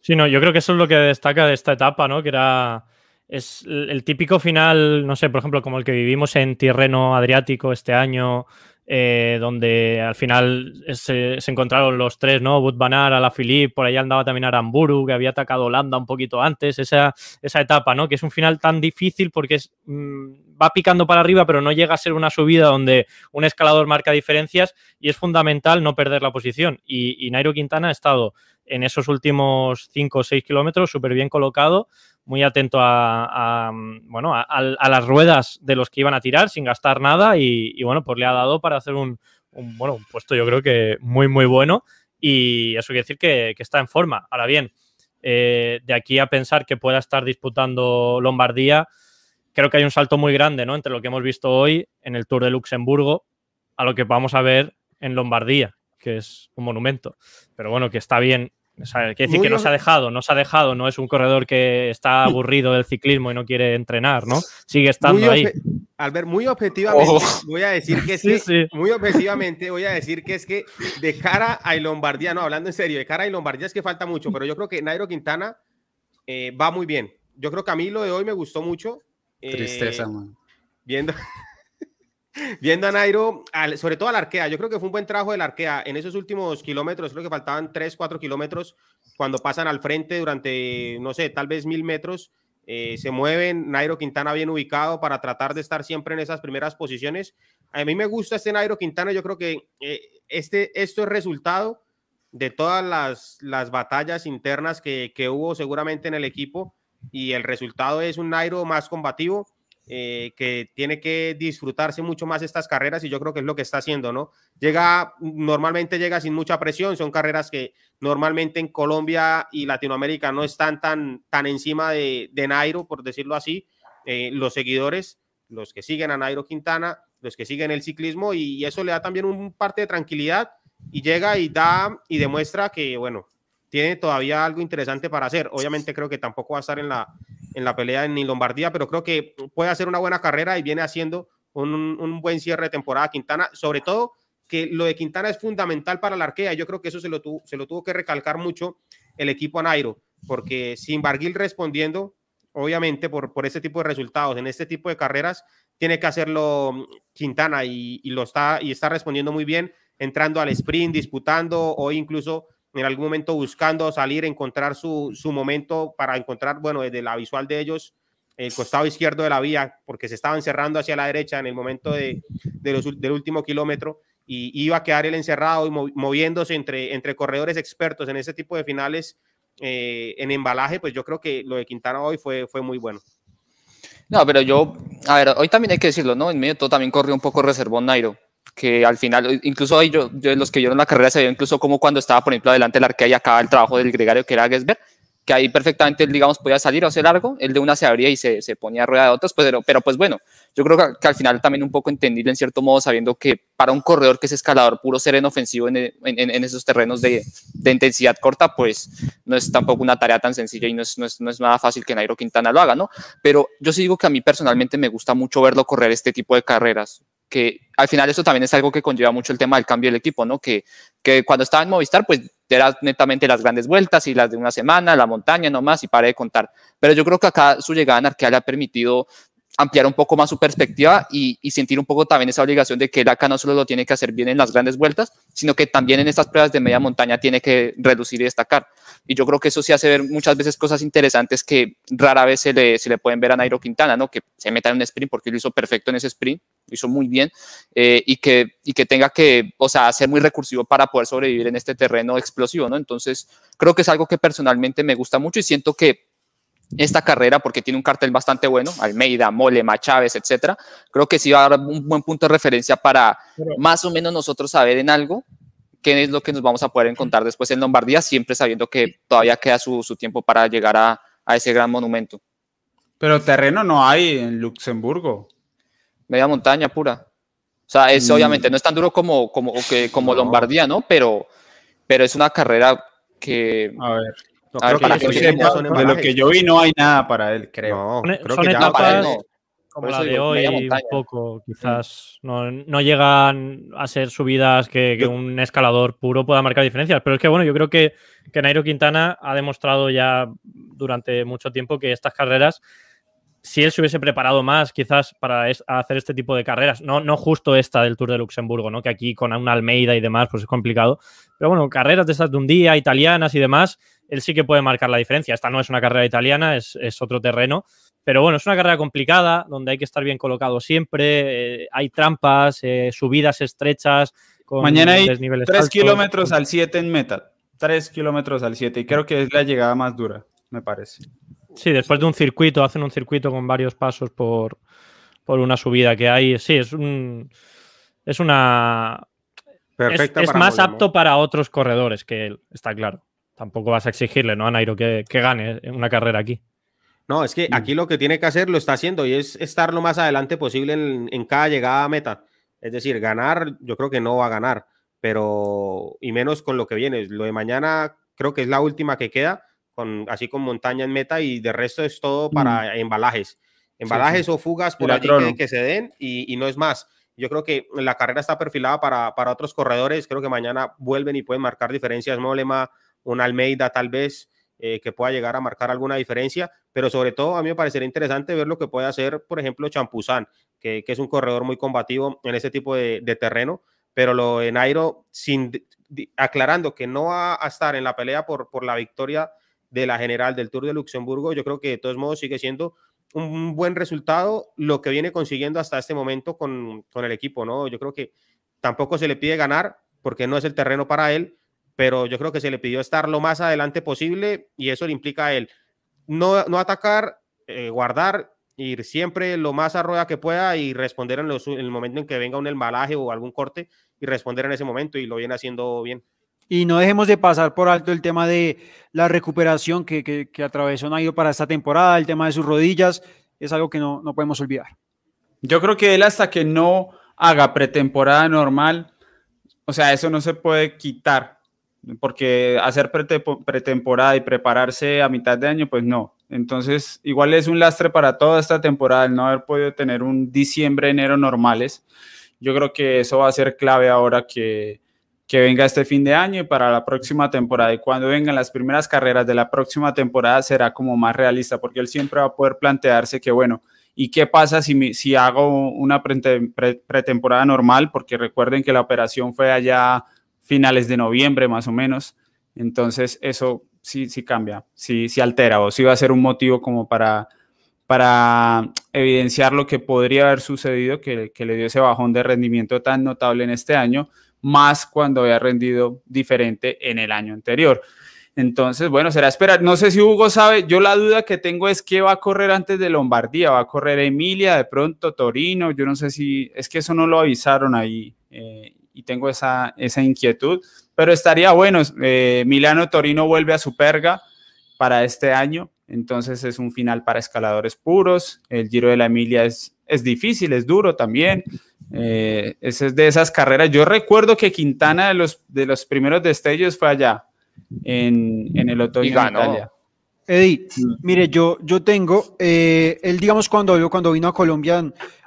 sí, no, yo creo que eso es lo que destaca de esta etapa, ¿no? Que era... Es el típico final, no sé, por ejemplo, como el que vivimos en Tirreno Adriático este año, eh, donde al final se, encontraron los tres, ¿no? Bud Van la Philippe, por ahí andaba también Aramburu, que había atacado Holanda un poquito antes, esa, esa etapa, ¿no? Que es un final tan difícil porque es, mm, va picando para arriba, pero no llega a ser una subida donde un escalador marca diferencias y es fundamental no perder la posición. Y, y Nairo Quintana ha estado en esos últimos 5 o 6 kilómetros súper bien colocado muy atento a, bueno, a, las ruedas de los que iban a tirar sin gastar nada y, bueno, pues le ha dado para hacer un, bueno, un puesto yo creo que muy, muy bueno y eso quiere decir que, está en forma. Ahora bien, eh, de aquí a pensar que pueda estar disputando Lombardía, creo que hay un salto muy grande ¿no? entre lo que hemos visto hoy en el Tour de Luxemburgo a lo que vamos a ver en Lombardía, que es un monumento. Pero bueno, que está bien O sea, quiere decir que no se ha dejado, no se ha dejado, no es un corredor que está aburrido del ciclismo y no quiere entrenar, ¿no? Sigue estando ahí. Albert, muy objetivamente voy a decir que es que, muy objetivamente voy a decir que es que de cara a Lombardía, no, hablando en serio, de cara a Lombardía es que falta mucho, pero yo creo que Nairo Quintana eh, va muy bien. Yo creo que a mí lo de hoy me gustó mucho. Tristeza, eh, man. Viendo, Viendo a Nairo, sobre todo al Arkea, yo creo que fue un buen trabajo del Arkea en esos últimos kilómetros, creo que faltaban 3, 4 kilómetros cuando pasan al frente durante, no sé, tal vez mil metros, eh, se mueven, Nairo Quintana bien ubicado para tratar de estar siempre en esas primeras posiciones. A mí me gusta este Nairo Quintana, yo creo que eh, este, esto es resultado de todas las, las batallas internas que, que hubo seguramente en el equipo y el resultado es un Nairo más combativo eh, que tiene que disfrutarse mucho más estas carreras y yo creo que es lo que está haciendo, ¿no? Llega, normalmente llega sin mucha presión, son carreras que normalmente en Colombia y Latinoamérica no están tan, tan encima de, Nairo, por decirlo así, eh, los seguidores, los que siguen a Nairo Quintana, los que siguen el ciclismo y eso le da también un parte de tranquilidad y llega y da y demuestra que, bueno, tiene todavía algo interesante para hacer. Obviamente creo que tampoco va a estar en la, en la pelea en Lombardía, pero creo que puede hacer una buena carrera y viene haciendo un, buen cierre de temporada Quintana, sobre todo que lo de Quintana es fundamental para la arquea. Yo creo que eso se lo, se lo tuvo que recalcar mucho el equipo a Nairo, porque sin Barguil respondiendo, obviamente por, por este tipo de resultados, en este tipo de carreras, tiene que hacerlo Quintana y, lo está, y está respondiendo muy bien, entrando al sprint, disputando o incluso en algún momento buscando salir, encontrar su, momento para encontrar, bueno, desde la visual de ellos, el costado izquierdo de la vía, porque se estaban cerrando hacia la derecha en el momento de, del último kilómetro y iba a quedar él encerrado y moviéndose entre, entre corredores expertos en ese tipo de finales eh, en embalaje, pues yo creo que lo de Quintana hoy fue, fue muy bueno. No, pero yo, a ver, hoy también hay que decirlo, ¿no? En medio todo también corrió un poco reservón Nairo que al final, incluso ahí yo, los que vieron la carrera se vio incluso como cuando estaba, por ejemplo, adelante el arquea y acaba el trabajo del gregario que era Gesberg, que ahí perfectamente, digamos, podía salir o hacer algo, el de una se abría y se, se ponía a rueda de otros, pues, pero, pero pues bueno, yo creo que, al final también un poco entendible en cierto modo, sabiendo que para un corredor que es escalador puro ser en ofensivo en, en, en esos terrenos de, de, intensidad corta, pues no es tampoco una tarea tan sencilla y no es, no es, no es nada fácil que Nairo Quintana lo haga, ¿no? Pero yo sí digo que a mí personalmente me gusta mucho verlo correr este tipo de carreras, que al final eso también es algo que conlleva mucho el tema del cambio del equipo, ¿no? Que, que cuando estaba en Movistar, pues era netamente las grandes vueltas y las de una semana, la montaña nomás y para de contar. Pero yo creo que acá su llegada en Arkea le ha permitido ampliar un poco más su perspectiva y, sentir un poco también esa obligación de que él acá no solo lo tiene que hacer bien en las grandes vueltas, sino que también en estas pruebas de media montaña tiene que reducir y destacar. Y yo creo que eso sí hace ver muchas veces cosas interesantes que rara vez se le, se le pueden ver a Nairo Quintana, ¿no? Que se meta en un sprint porque lo hizo perfecto en ese sprint, lo hizo muy bien, eh, y, que, y que tenga que, o sea, ser muy recursivo para poder sobrevivir en este terreno explosivo, ¿no? Entonces, creo que es algo que personalmente me gusta mucho y siento que esta carrera porque tiene un cartel bastante bueno, Almeida, Mole, Chávez, etcétera. Creo que sí va a dar un buen punto de referencia para más o menos nosotros saber en algo qué es lo que nos vamos a poder encontrar después en Lombardía, siempre sabiendo que todavía queda su, tiempo para llegar a, ese gran monumento. Pero terreno no hay en Luxemburgo. Media montaña pura. O sea, es mm. obviamente no es tan duro como, como, que, como Lombardía, ¿no? Pero, pero es una carrera que... A ver de lo que yo vi no hay nada para él, creo. creo que etapas como la de hoy, un poco, quizás no, no, llegan a ser subidas que, que, un escalador puro pueda marcar diferencias. Pero es que, bueno, yo creo que, que Nairo Quintana ha demostrado ya durante mucho tiempo que estas carreras si él se hubiese preparado más, quizás para hacer este tipo de carreras, no, no justo esta del Tour de Luxemburgo, ¿no? que aquí con una Almeida y demás, pues es complicado. Pero bueno, carreras de estas de un día, italianas y demás, él sí que puede marcar la diferencia. Esta no es una carrera italiana, es, otro terreno. Pero bueno, es una carrera complicada, donde hay que estar bien colocado siempre, eh, hay trampas, eh, subidas estrechas. Con Mañana hay 3 kilómetros al 7 en meta, 3 kilómetros al 7, y creo que es la llegada más dura, me parece. Sí, después de un circuito, hacen un circuito con varios pasos por, una subida que hay. Sí, es un. Es una. Perfecta es, más apto para otros corredores que él, está claro. Tampoco vas a exigirle, ¿no? A Nairo que, que gane una carrera aquí. No, es que aquí lo que tiene que hacer lo está haciendo y es estar lo más adelante posible en, en, cada llegada a meta. Es decir, ganar, yo creo que no va a ganar, pero y menos con lo que viene. Lo de mañana creo que es la última que queda, con, así con montaña en meta y de resto es todo para mm. embalajes. Embalajes o fugas por allí que, se den y, no es más. Yo creo que la carrera está perfilada para, para otros corredores. Creo que mañana vuelven y pueden marcar diferencias. Molema, un Almeida tal vez. Eh, que pueda llegar a marcar alguna diferencia, pero sobre todo a mí me parecería interesante ver lo que puede hacer, por ejemplo, Champuzán, que, es un corredor muy combativo en ese tipo de, terreno, pero lo de Nairo, sin, aclarando que no va a estar en la pelea por, por la victoria de la general del Tour de Luxemburgo, yo creo que de todos modos sigue siendo un buen resultado lo que viene consiguiendo hasta este momento con, con, el equipo, ¿no? Yo creo que tampoco se le pide ganar porque no es el terreno para él, pero yo creo que se le pidió estar lo más adelante posible y eso le implica a él no, no atacar, eh, guardar, ir siempre lo más a rueda que pueda y responder en, el momento en que venga un embalaje o algún corte y responder en ese momento y lo viene haciendo bien. Y no dejemos de pasar por alto el tema de la recuperación que, que, que atravesó Nairo para esta temporada, el tema de sus rodillas, es algo que no, no podemos olvidar. Yo creo que él hasta que no haga pretemporada normal, o sea, eso no se puede quitar porque hacer pretemporada y prepararse a mitad de año, pues no. Entonces, igual es un lastre para toda esta temporada el no haber podido tener un diciembre, enero normales. Yo creo que eso va a ser clave ahora que, que venga este fin de año y para la próxima temporada. Y cuando vengan las primeras carreras de la próxima temporada será como más realista, porque él siempre va a poder plantearse que, bueno, ¿y qué pasa si, si hago una pretemporada normal? Porque recuerden que la operación fue allá finales de noviembre más o menos. Entonces eso sí, sí cambia, sí, sí altera o sí va a ser un motivo como para, para evidenciar lo que podría haber sucedido, que, que le dio ese bajón de rendimiento tan notable en este año, más cuando había rendido diferente en el año anterior. Entonces, bueno, será esperar. No sé si Hugo sabe, yo la duda que tengo es que va a correr antes de Lombardía, va a correr Emilia, de pronto Torino, yo no sé si, es que eso no lo avisaron ahí. Eh, y tengo esa, esa inquietud, pero estaría bueno. Eh, Milano Torino vuelve a Superga para este año, entonces es un final para escaladores puros. El Giro de la Emilia es, es difícil, es duro también. Eh, es de esas carreras. Yo recuerdo que Quintana de los, de los primeros destellos fue allá, en, en el otoño de Italia. Eddie, mire, yo, yo tengo, eh, él digamos cuando, cuando vino a Colombia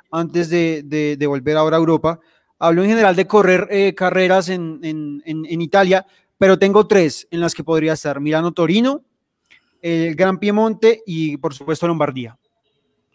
antes de, de, de volver ahora a Europa, Hablo en general de correr eh, carreras en, Italia, pero tengo tres en las que podría estar: Milano Torino, el Gran Piemonte y, por supuesto, Lombardía.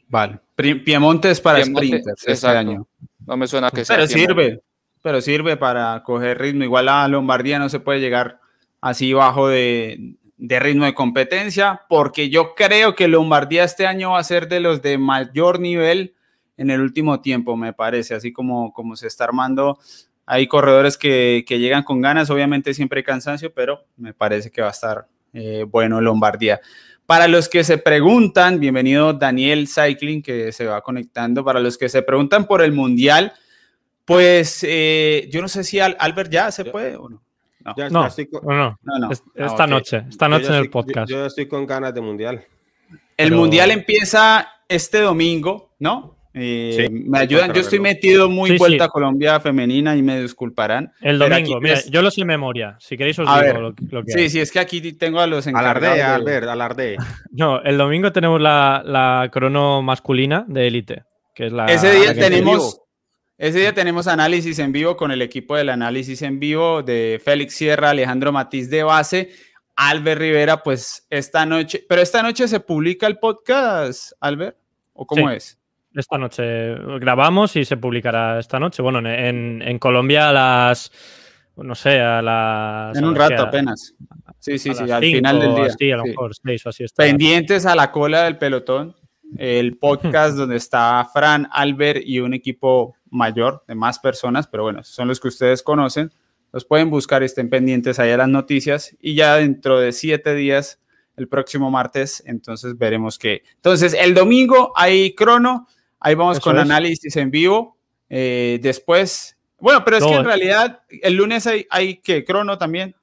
Vale. Piemonte es para sprinters este año. No me suena que sea. Pero sirve, pero sirve para coger ritmo. Igual a Lombardía no se puede llegar así bajo de, de ritmo de competencia, porque yo creo que Lombardía este año va a ser de los de mayor nivel en el último tiempo, me parece, así como, como se está armando. Hay corredores que, que llegan con ganas, obviamente siempre hay cansancio, pero me parece que va a estar eh, bueno Lombardía. Para los que se preguntan, bienvenido Daniel Cycling, que se va conectando. Para los que se preguntan por el Mundial, pues eh, yo no sé si Albert ya se puede o no. No, no, no, no, Esta ah, noche, esta noche en el podcast. Yo, estoy con ganas de Mundial. El Mundial empieza este domingo, ¿no? Eh, me ayudan, yo estoy metido muy vuelta a Colombia femenina y me disculparán. El domingo, mira, yo lo sé en memoria. Si queréis os digo lo, que Sí, sí, es que aquí tengo a los encargados. Alarde, de... alarde. No, el domingo tenemos la, la crono masculina de élite, que es la. Ese día tenemos. Ese día tenemos análisis en vivo con el equipo del análisis en vivo de Félix Sierra, Alejandro Matiz de base, Albert Rivera, pues esta noche, pero esta noche se publica el podcast, Albert, ¿o cómo es? Esta noche grabamos y se publicará esta noche. Bueno, en, en Colombia a las. No sé, a las. En un rato apenas. Sí, sí, sí, al final del día. Sí, a lo mejor seis o así está. Pendientes a la cola del pelotón. El podcast donde está Fran, Albert y un equipo mayor de más personas, pero bueno, son los que ustedes conocen. Los pueden buscar, estén pendientes ahí a las noticias y ya dentro de siete días, el próximo martes, entonces veremos qué. Entonces, el domingo hay crono, Ahí vamos con análisis en vivo. Eh, después, bueno, pero es que en realidad el lunes hay, hay que crono también.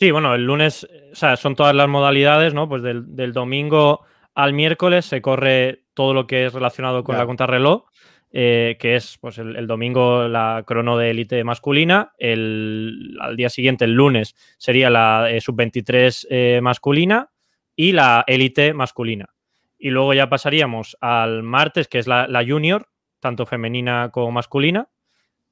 Sí, bueno, el lunes, o sea, son todas las modalidades, ¿no? Pues del, domingo al miércoles se corre todo lo que es relacionado con la contrarreloj. eh, que es pues, el, domingo la crono de élite masculina, el, al día siguiente, el lunes, sería la eh, sub-23 eh, masculina y la élite masculina. Y luego ya pasaríamos al martes, que es la, junior, tanto femenina como masculina,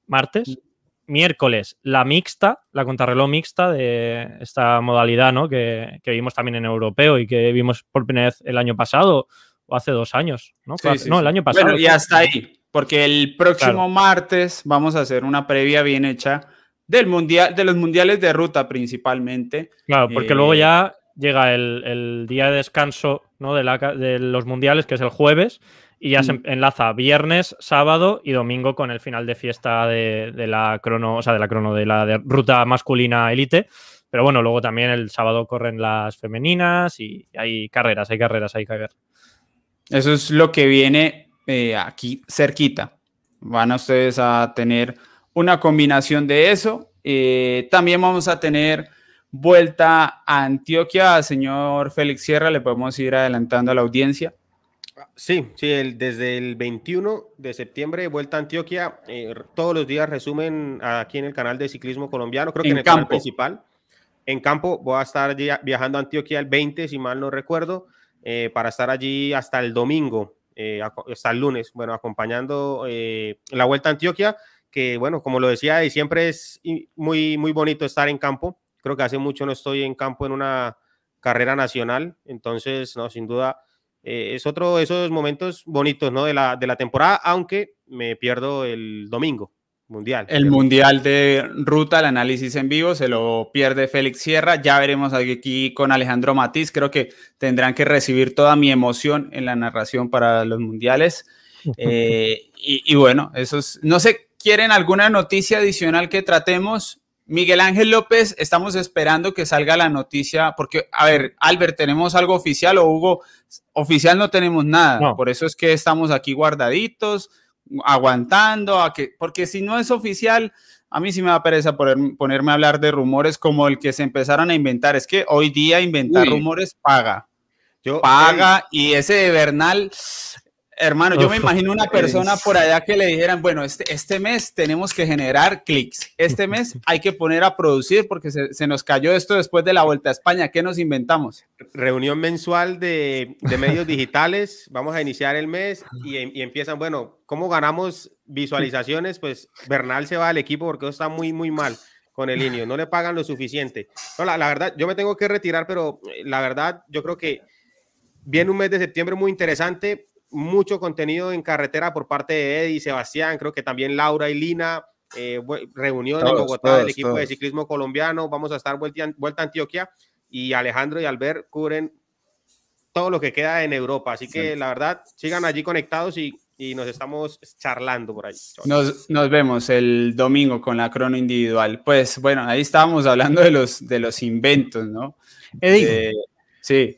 martes. Miércoles, la mixta, la contrarreloj mixta de esta modalidad, ¿no? Que, que vimos también en europeo y que vimos por primera vez el año pasado o hace dos años, ¿no? no, el año pasado. Bueno, y hasta ahí porque el próximo martes vamos a hacer una previa bien hecha del mundial, de los mundiales de ruta principalmente. Claro, porque luego eh, ya llega el, día de descanso ¿no? de, la, de, los mundiales, que es el jueves, y ya se mm. enlaza viernes, sábado y domingo con el final de fiesta de, la crono, o sea, de la crono, de la de ruta masculina élite. Pero bueno, luego también el sábado corren las femeninas y hay carreras, hay carreras, hay que ver. Eso es lo que viene eh, aquí cerquita. Van a ustedes a tener una combinación de eso. Eh, también vamos a tener vuelta a Antioquia. Señor Félix Sierra, le podemos ir adelantando a la audiencia. Sí, sí, el, desde el 21 de septiembre, vuelta a Antioquia. Eh, todos los días resumen aquí en el canal de ciclismo colombiano, creo que en, el canal principal. En campo voy a estar viajando a Antioquia el 20, si mal no recuerdo, para estar allí hasta el domingo eh, hasta el lunes, bueno, acompañando eh, la Vuelta a Antioquia, que bueno, como lo decía, siempre es muy, muy bonito estar en campo. Creo que hace mucho no estoy en campo en una carrera nacional, entonces, no, sin duda, eh, es otro de esos momentos bonitos, ¿no? De la, de la temporada, aunque me pierdo el domingo. Mundial. El Mundial de Ruta, el análisis en vivo, se lo pierde Félix Sierra. Ya veremos aquí con Alejandro Matiz. Creo que tendrán que recibir toda mi emoción en la narración para los Mundiales. Eh, y, bueno, eso es, no sé, ¿quieren alguna noticia adicional que tratemos? Miguel Ángel López, estamos esperando que salga la noticia, porque, a ver, Albert, ¿tenemos algo oficial o Hugo? Oficial no tenemos nada, por eso es que estamos aquí guardaditos aguantando, a que, porque si no es oficial, a mí sí me da pereza ponerme a hablar de rumores como el que se empezaron a inventar. Es que hoy día inventar rumores paga. Yo, paga y ese de Bernal Hermano, yo me imagino una persona por allá que le dijeran, bueno, este, este mes tenemos que generar clics, este mes hay que poner a producir porque se, nos cayó esto después de la Vuelta a España, ¿qué nos inventamos? Reunión mensual de, medios digitales, vamos a iniciar el mes y, empiezan, bueno, ¿cómo ganamos visualizaciones? Pues Bernal se va al equipo porque eso está muy, muy mal con el INIO, no le pagan lo suficiente. No, la, la verdad, yo me tengo que retirar, pero eh, la verdad, yo creo que viene un mes de septiembre muy interesante mucho contenido en carretera por parte de Eddie y Sebastián, creo que también Laura y Lina, eh, reunión en Bogotá del equipo de ciclismo colombiano, vamos a estar vuelta, vuelta a Antioquia y Alejandro y Albert cubren todo lo que queda en Europa, así que la verdad, sigan allí conectados y, y nos estamos charlando por ahí. Nos, nos, vemos el domingo con la crono individual. Pues bueno, ahí estábamos hablando de los, de los inventos, ¿no? Eddie. sí.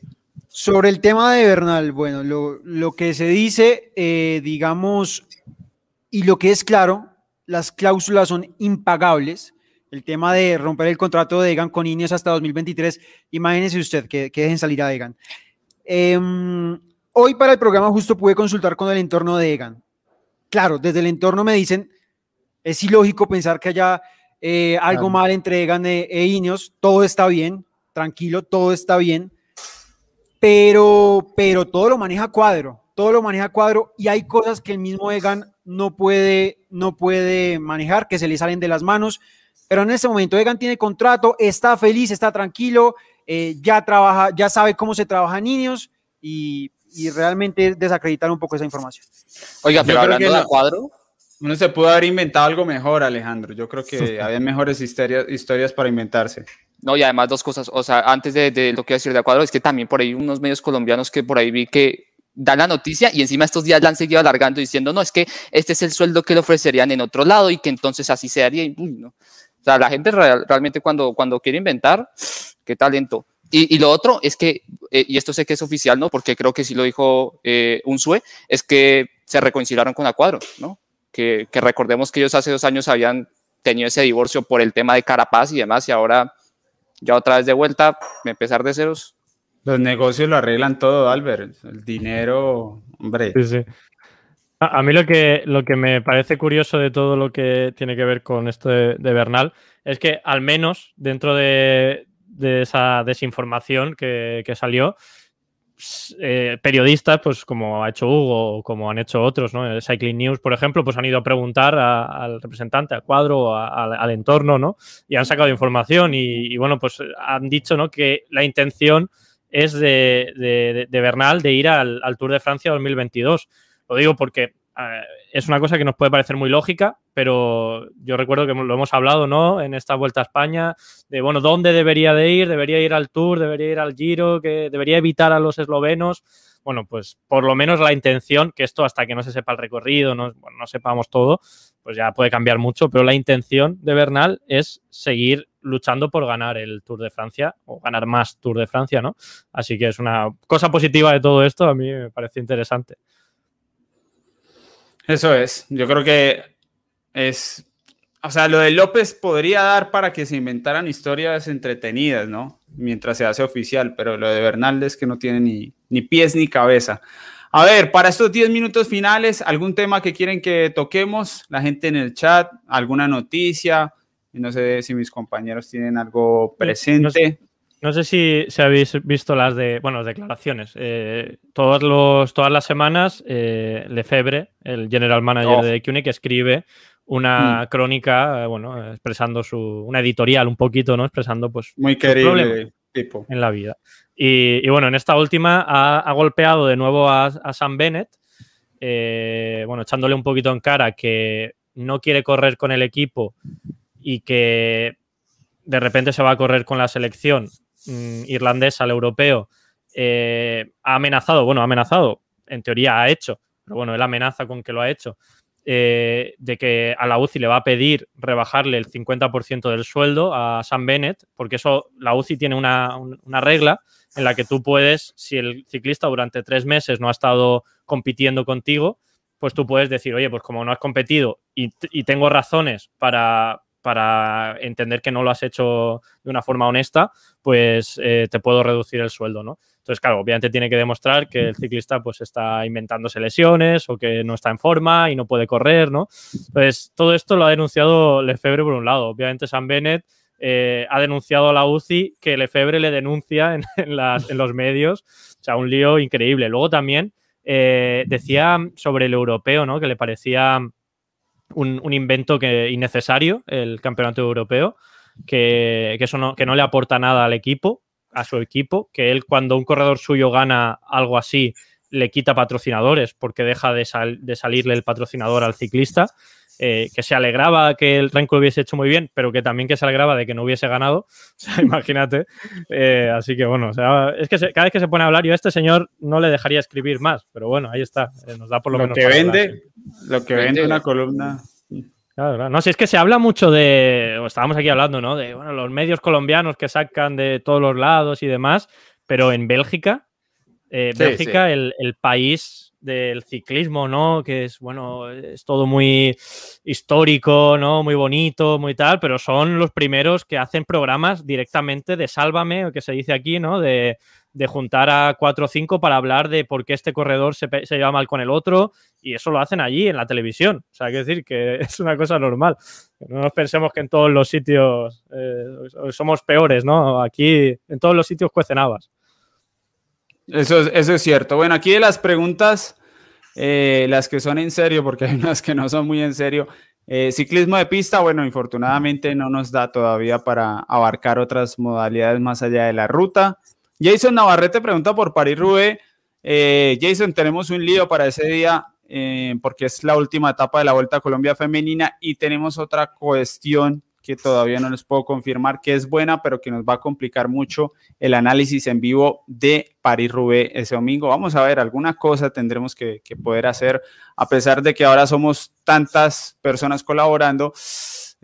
Sobre el tema de Bernal, bueno, lo, que se dice, eh, digamos, y lo que es claro, las cláusulas son impagables. El tema de romper el contrato de Egan con Ineos hasta 2023, imagínese usted que, dejen salir a Egan. Em, hoy para el programa justo pude consultar con el entorno de Egan. Claro, desde el entorno me dicen, es ilógico pensar que haya eh, algo mal entre Egan e, e Ineos, todo está bien, tranquilo, todo está bien pero, pero todo lo maneja cuadro, todo lo maneja cuadro y hay cosas que el mismo Egan no puede, no puede manejar, que se le salen de las manos, pero en este momento Egan tiene contrato, está feliz, está tranquilo, eh, ya trabaja, ya sabe cómo se trabaja niños y, y realmente desacreditar un poco esa información. Oiga, pero hablando de cuadro, uno se pudo haber inventado algo mejor, Alejandro. Yo creo que había mejores historias, historias para inventarse. No, y además dos cosas, o sea, antes de, lo que iba a decir de cuadro, es que también por ahí unos medios colombianos que por ahí vi que dan la noticia y encima estos días la han seguido alargando diciendo, no, es que este es el sueldo que le ofrecerían en otro lado y que entonces así se haría. Y, ¿no? O sea, la gente realmente cuando, cuando quiere inventar, qué talento. Y, lo otro es que, eh, y esto sé que es oficial, ¿no? Porque creo que sí lo dijo eh, un SUE, es que se reconciliaron con Acuadro, ¿no? Que, que recordemos que ellos hace dos años habían tenido ese divorcio por el tema de Carapaz y demás, y ahora ya otra vez de vuelta, empezar de ceros. Los negocios lo arreglan todo, Albert. El dinero, hombre. Sí, sí. A, mí lo que, lo que me parece curioso de todo lo que tiene que ver con esto de, Bernal es que al menos dentro de, esa desinformación que, salió, eh, periodistas, pues como ha hecho Hugo o como han hecho otros, ¿no? Cycling News, por ejemplo, pues han ido a preguntar al representante, al cuadro, al entorno, ¿no? Y han sacado información y, bueno, pues han dicho, ¿no? Que la intención es de, Bernal de ir al, al Tour de Francia 2022 lo digo porque eh, es una cosa que nos puede parecer muy lógica, pero yo recuerdo que lo hemos hablado, ¿no? En esta vuelta a España, de, bueno, ¿dónde debería de ir? ¿Debería ir al Tour? ¿Debería ir al Giro? ¿Que debería evitar a los eslovenos? Bueno, pues por lo menos la intención, que esto hasta que no se sepa el recorrido, no, no sepamos todo, pues ya puede cambiar mucho, pero la intención de Bernal es seguir luchando por ganar el Tour de Francia o ganar más Tour de Francia, ¿no? Así que es una cosa positiva de todo esto, a mí me parece interesante. Eso es. Yo creo que es. O sea, lo de López podría dar para que se inventaran historias entretenidas, ¿no? Mientras se hace oficial, pero lo de Bernal es que no tiene ni, ni pies ni cabeza. A ver, para estos 10 minutos finales, ¿algún tema que quieren que toquemos? La gente en el chat, alguna noticia. No sé si mis compañeros tienen algo presente. No sé si, habéis visto las de, bueno, declaraciones. Eh, todos los, todas las semanas, eh, Lefebvre, el general manager oh. de QNIC, escribe una mm. crónica, eh, bueno, expresando su, una editorial un poquito, ¿no? Expresando, pues, muy querible tipo en la vida. Y, bueno, en esta última ha, golpeado de nuevo a, a Sam Bennett, bueno, echándole un poquito en cara que no quiere correr con el equipo y que de repente se va a correr con la selección Mm, irlandés al europeo eh, ha amenazado, bueno, ha amenazado, en teoría ha hecho, pero bueno, él amenaza con que lo ha hecho, eh, de que a la UCI le va a pedir rebajarle el 50% del sueldo a Sam Bennett, porque eso, la UCI tiene una, regla en la que tú puedes, si el ciclista durante tres meses no ha estado compitiendo contigo, pues tú puedes decir, oye, pues como no has competido y, y tengo razones para, para entender que no lo has hecho de una forma honesta, pues eh, te puedo reducir el sueldo, ¿no? Entonces, claro, obviamente tiene que demostrar que el ciclista pues está inventándose lesiones o que no está en forma y no puede correr, ¿no? Pues todo esto lo ha denunciado Lefebvre por un lado. Obviamente San Bennett eh, ha denunciado a la UCI que Lefebvre le denuncia en, los medios. O sea, un lío increíble. Luego también eh, decía sobre el europeo, ¿no? Que le parecía un, invento que, innecesario, el campeonato europeo, que, eso no, que no le aporta nada al equipo, a su equipo, que él cuando un corredor suyo gana algo así, le quita patrocinadores porque deja de, de salirle el patrocinador al ciclista. Eh, que se alegraba que el Renko hubiese hecho muy bien, pero que también que se alegraba de que no hubiese ganado. imagínate. Eh, así que bueno, es que cada vez que se pone a hablar, yo a este señor no le dejaría escribir más, pero bueno, ahí está. Eh, nos da por lo, lo menos. Que vende, lo que vende una columna. Claro, No, si es que se habla mucho de, estábamos aquí hablando, ¿no? De bueno, los medios colombianos que sacan de todos los lados y demás, pero en Bélgica, Bélgica, El, el, país del ciclismo, ¿no? Que es, bueno, es todo muy histórico, ¿no? Muy bonito, muy tal, pero son los primeros que hacen programas directamente de Sálvame, o que se dice aquí, ¿no? De, juntar a cuatro o cinco para hablar de por qué este corredor se, se, lleva mal con el otro, y eso lo hacen allí en la televisión. O sea, hay decir que es una cosa normal. No nos pensemos que en todos los sitios eh, somos peores, ¿no? Aquí en todos los sitios cuecen habas. Eso, eso es cierto. Bueno, aquí de las preguntas, eh, las que son en serio, porque hay unas que no son muy en serio. Eh, ciclismo de pista, bueno, infortunadamente no nos da todavía para abarcar otras modalidades más allá de la ruta. Jason Navarrete pregunta por París-Roubaix. Eh, Jason, tenemos un lío para ese día porque es la última etapa de la Vuelta a Colombia Femenina y tenemos otra cuestión que todavía no les puedo confirmar que es buena, pero que nos va a complicar mucho el análisis en vivo de París-Roubaix ese domingo. Vamos a ver, alguna cosa tendremos que, poder hacer, a pesar de que ahora somos tantas personas colaborando.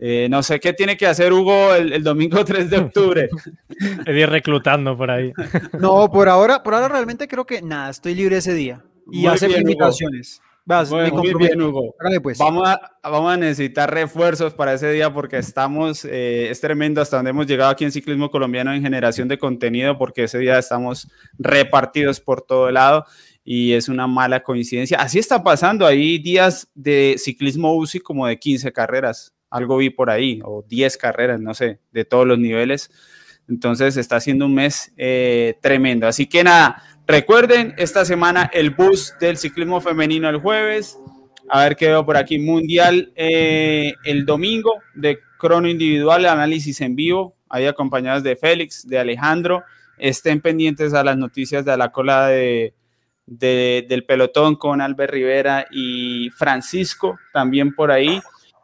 Eh, no sé qué tiene que hacer Hugo el, domingo 3 de octubre. ir reclutando por ahí. No, por ahora, por ahora realmente creo que nada, estoy libre ese día. Y hacer invitaciones muy bien, Hugo. pues. Vamos, a, vamos a necesitar refuerzos para ese día porque estamos, eh, es tremendo hasta donde hemos llegado aquí en Ciclismo Colombiano en generación de contenido porque ese día estamos repartidos por todo lado. y es una mala coincidencia. Así está pasando, hay días de ciclismo UCI como de 15 carreras, algo vi por ahí, o 10 carreras, no sé, de todos los niveles. Entonces está siendo un mes eh, tremendo. Así que nada, recuerden, esta semana el bus del ciclismo femenino el jueves. A ver qué veo por aquí. Mundial eh, el domingo de crono individual, análisis en vivo, ahí acompañados de Félix, de Alejandro. Estén pendientes a las noticias de la cola de, del pelotón con Albert Rivera y Francisco también por ahí.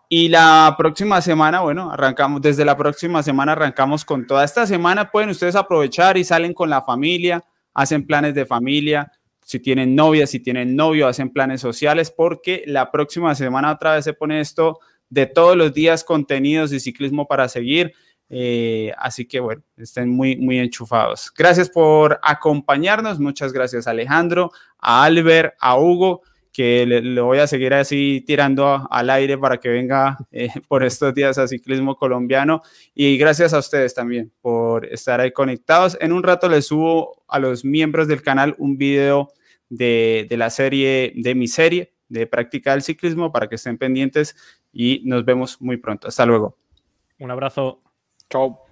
Y la próxima semana, bueno, arrancamos, desde la próxima semana arrancamos con toda esta semana. Pueden ustedes aprovechar y salen con la familia, hacen planes de familia. Si tienen novia, si tienen novio, hacen planes sociales, porque la próxima semana otra vez se pone esto de todos los días contenidos y ciclismo para seguir. Eh, así que bueno, estén muy, muy enchufados. Gracias por acompañarnos. Muchas gracias Alejandro, a Albert, a Hugo, que le, voy a seguir así tirando al aire para que venga eh, por estos días a ciclismo colombiano. Y gracias a ustedes también por estar ahí conectados. En un rato les subo a los miembros del canal un video de, de la serie, de mi serie de práctica del ciclismo para que estén pendientes y nos vemos muy pronto. Hasta luego. Un abrazo. Ciao.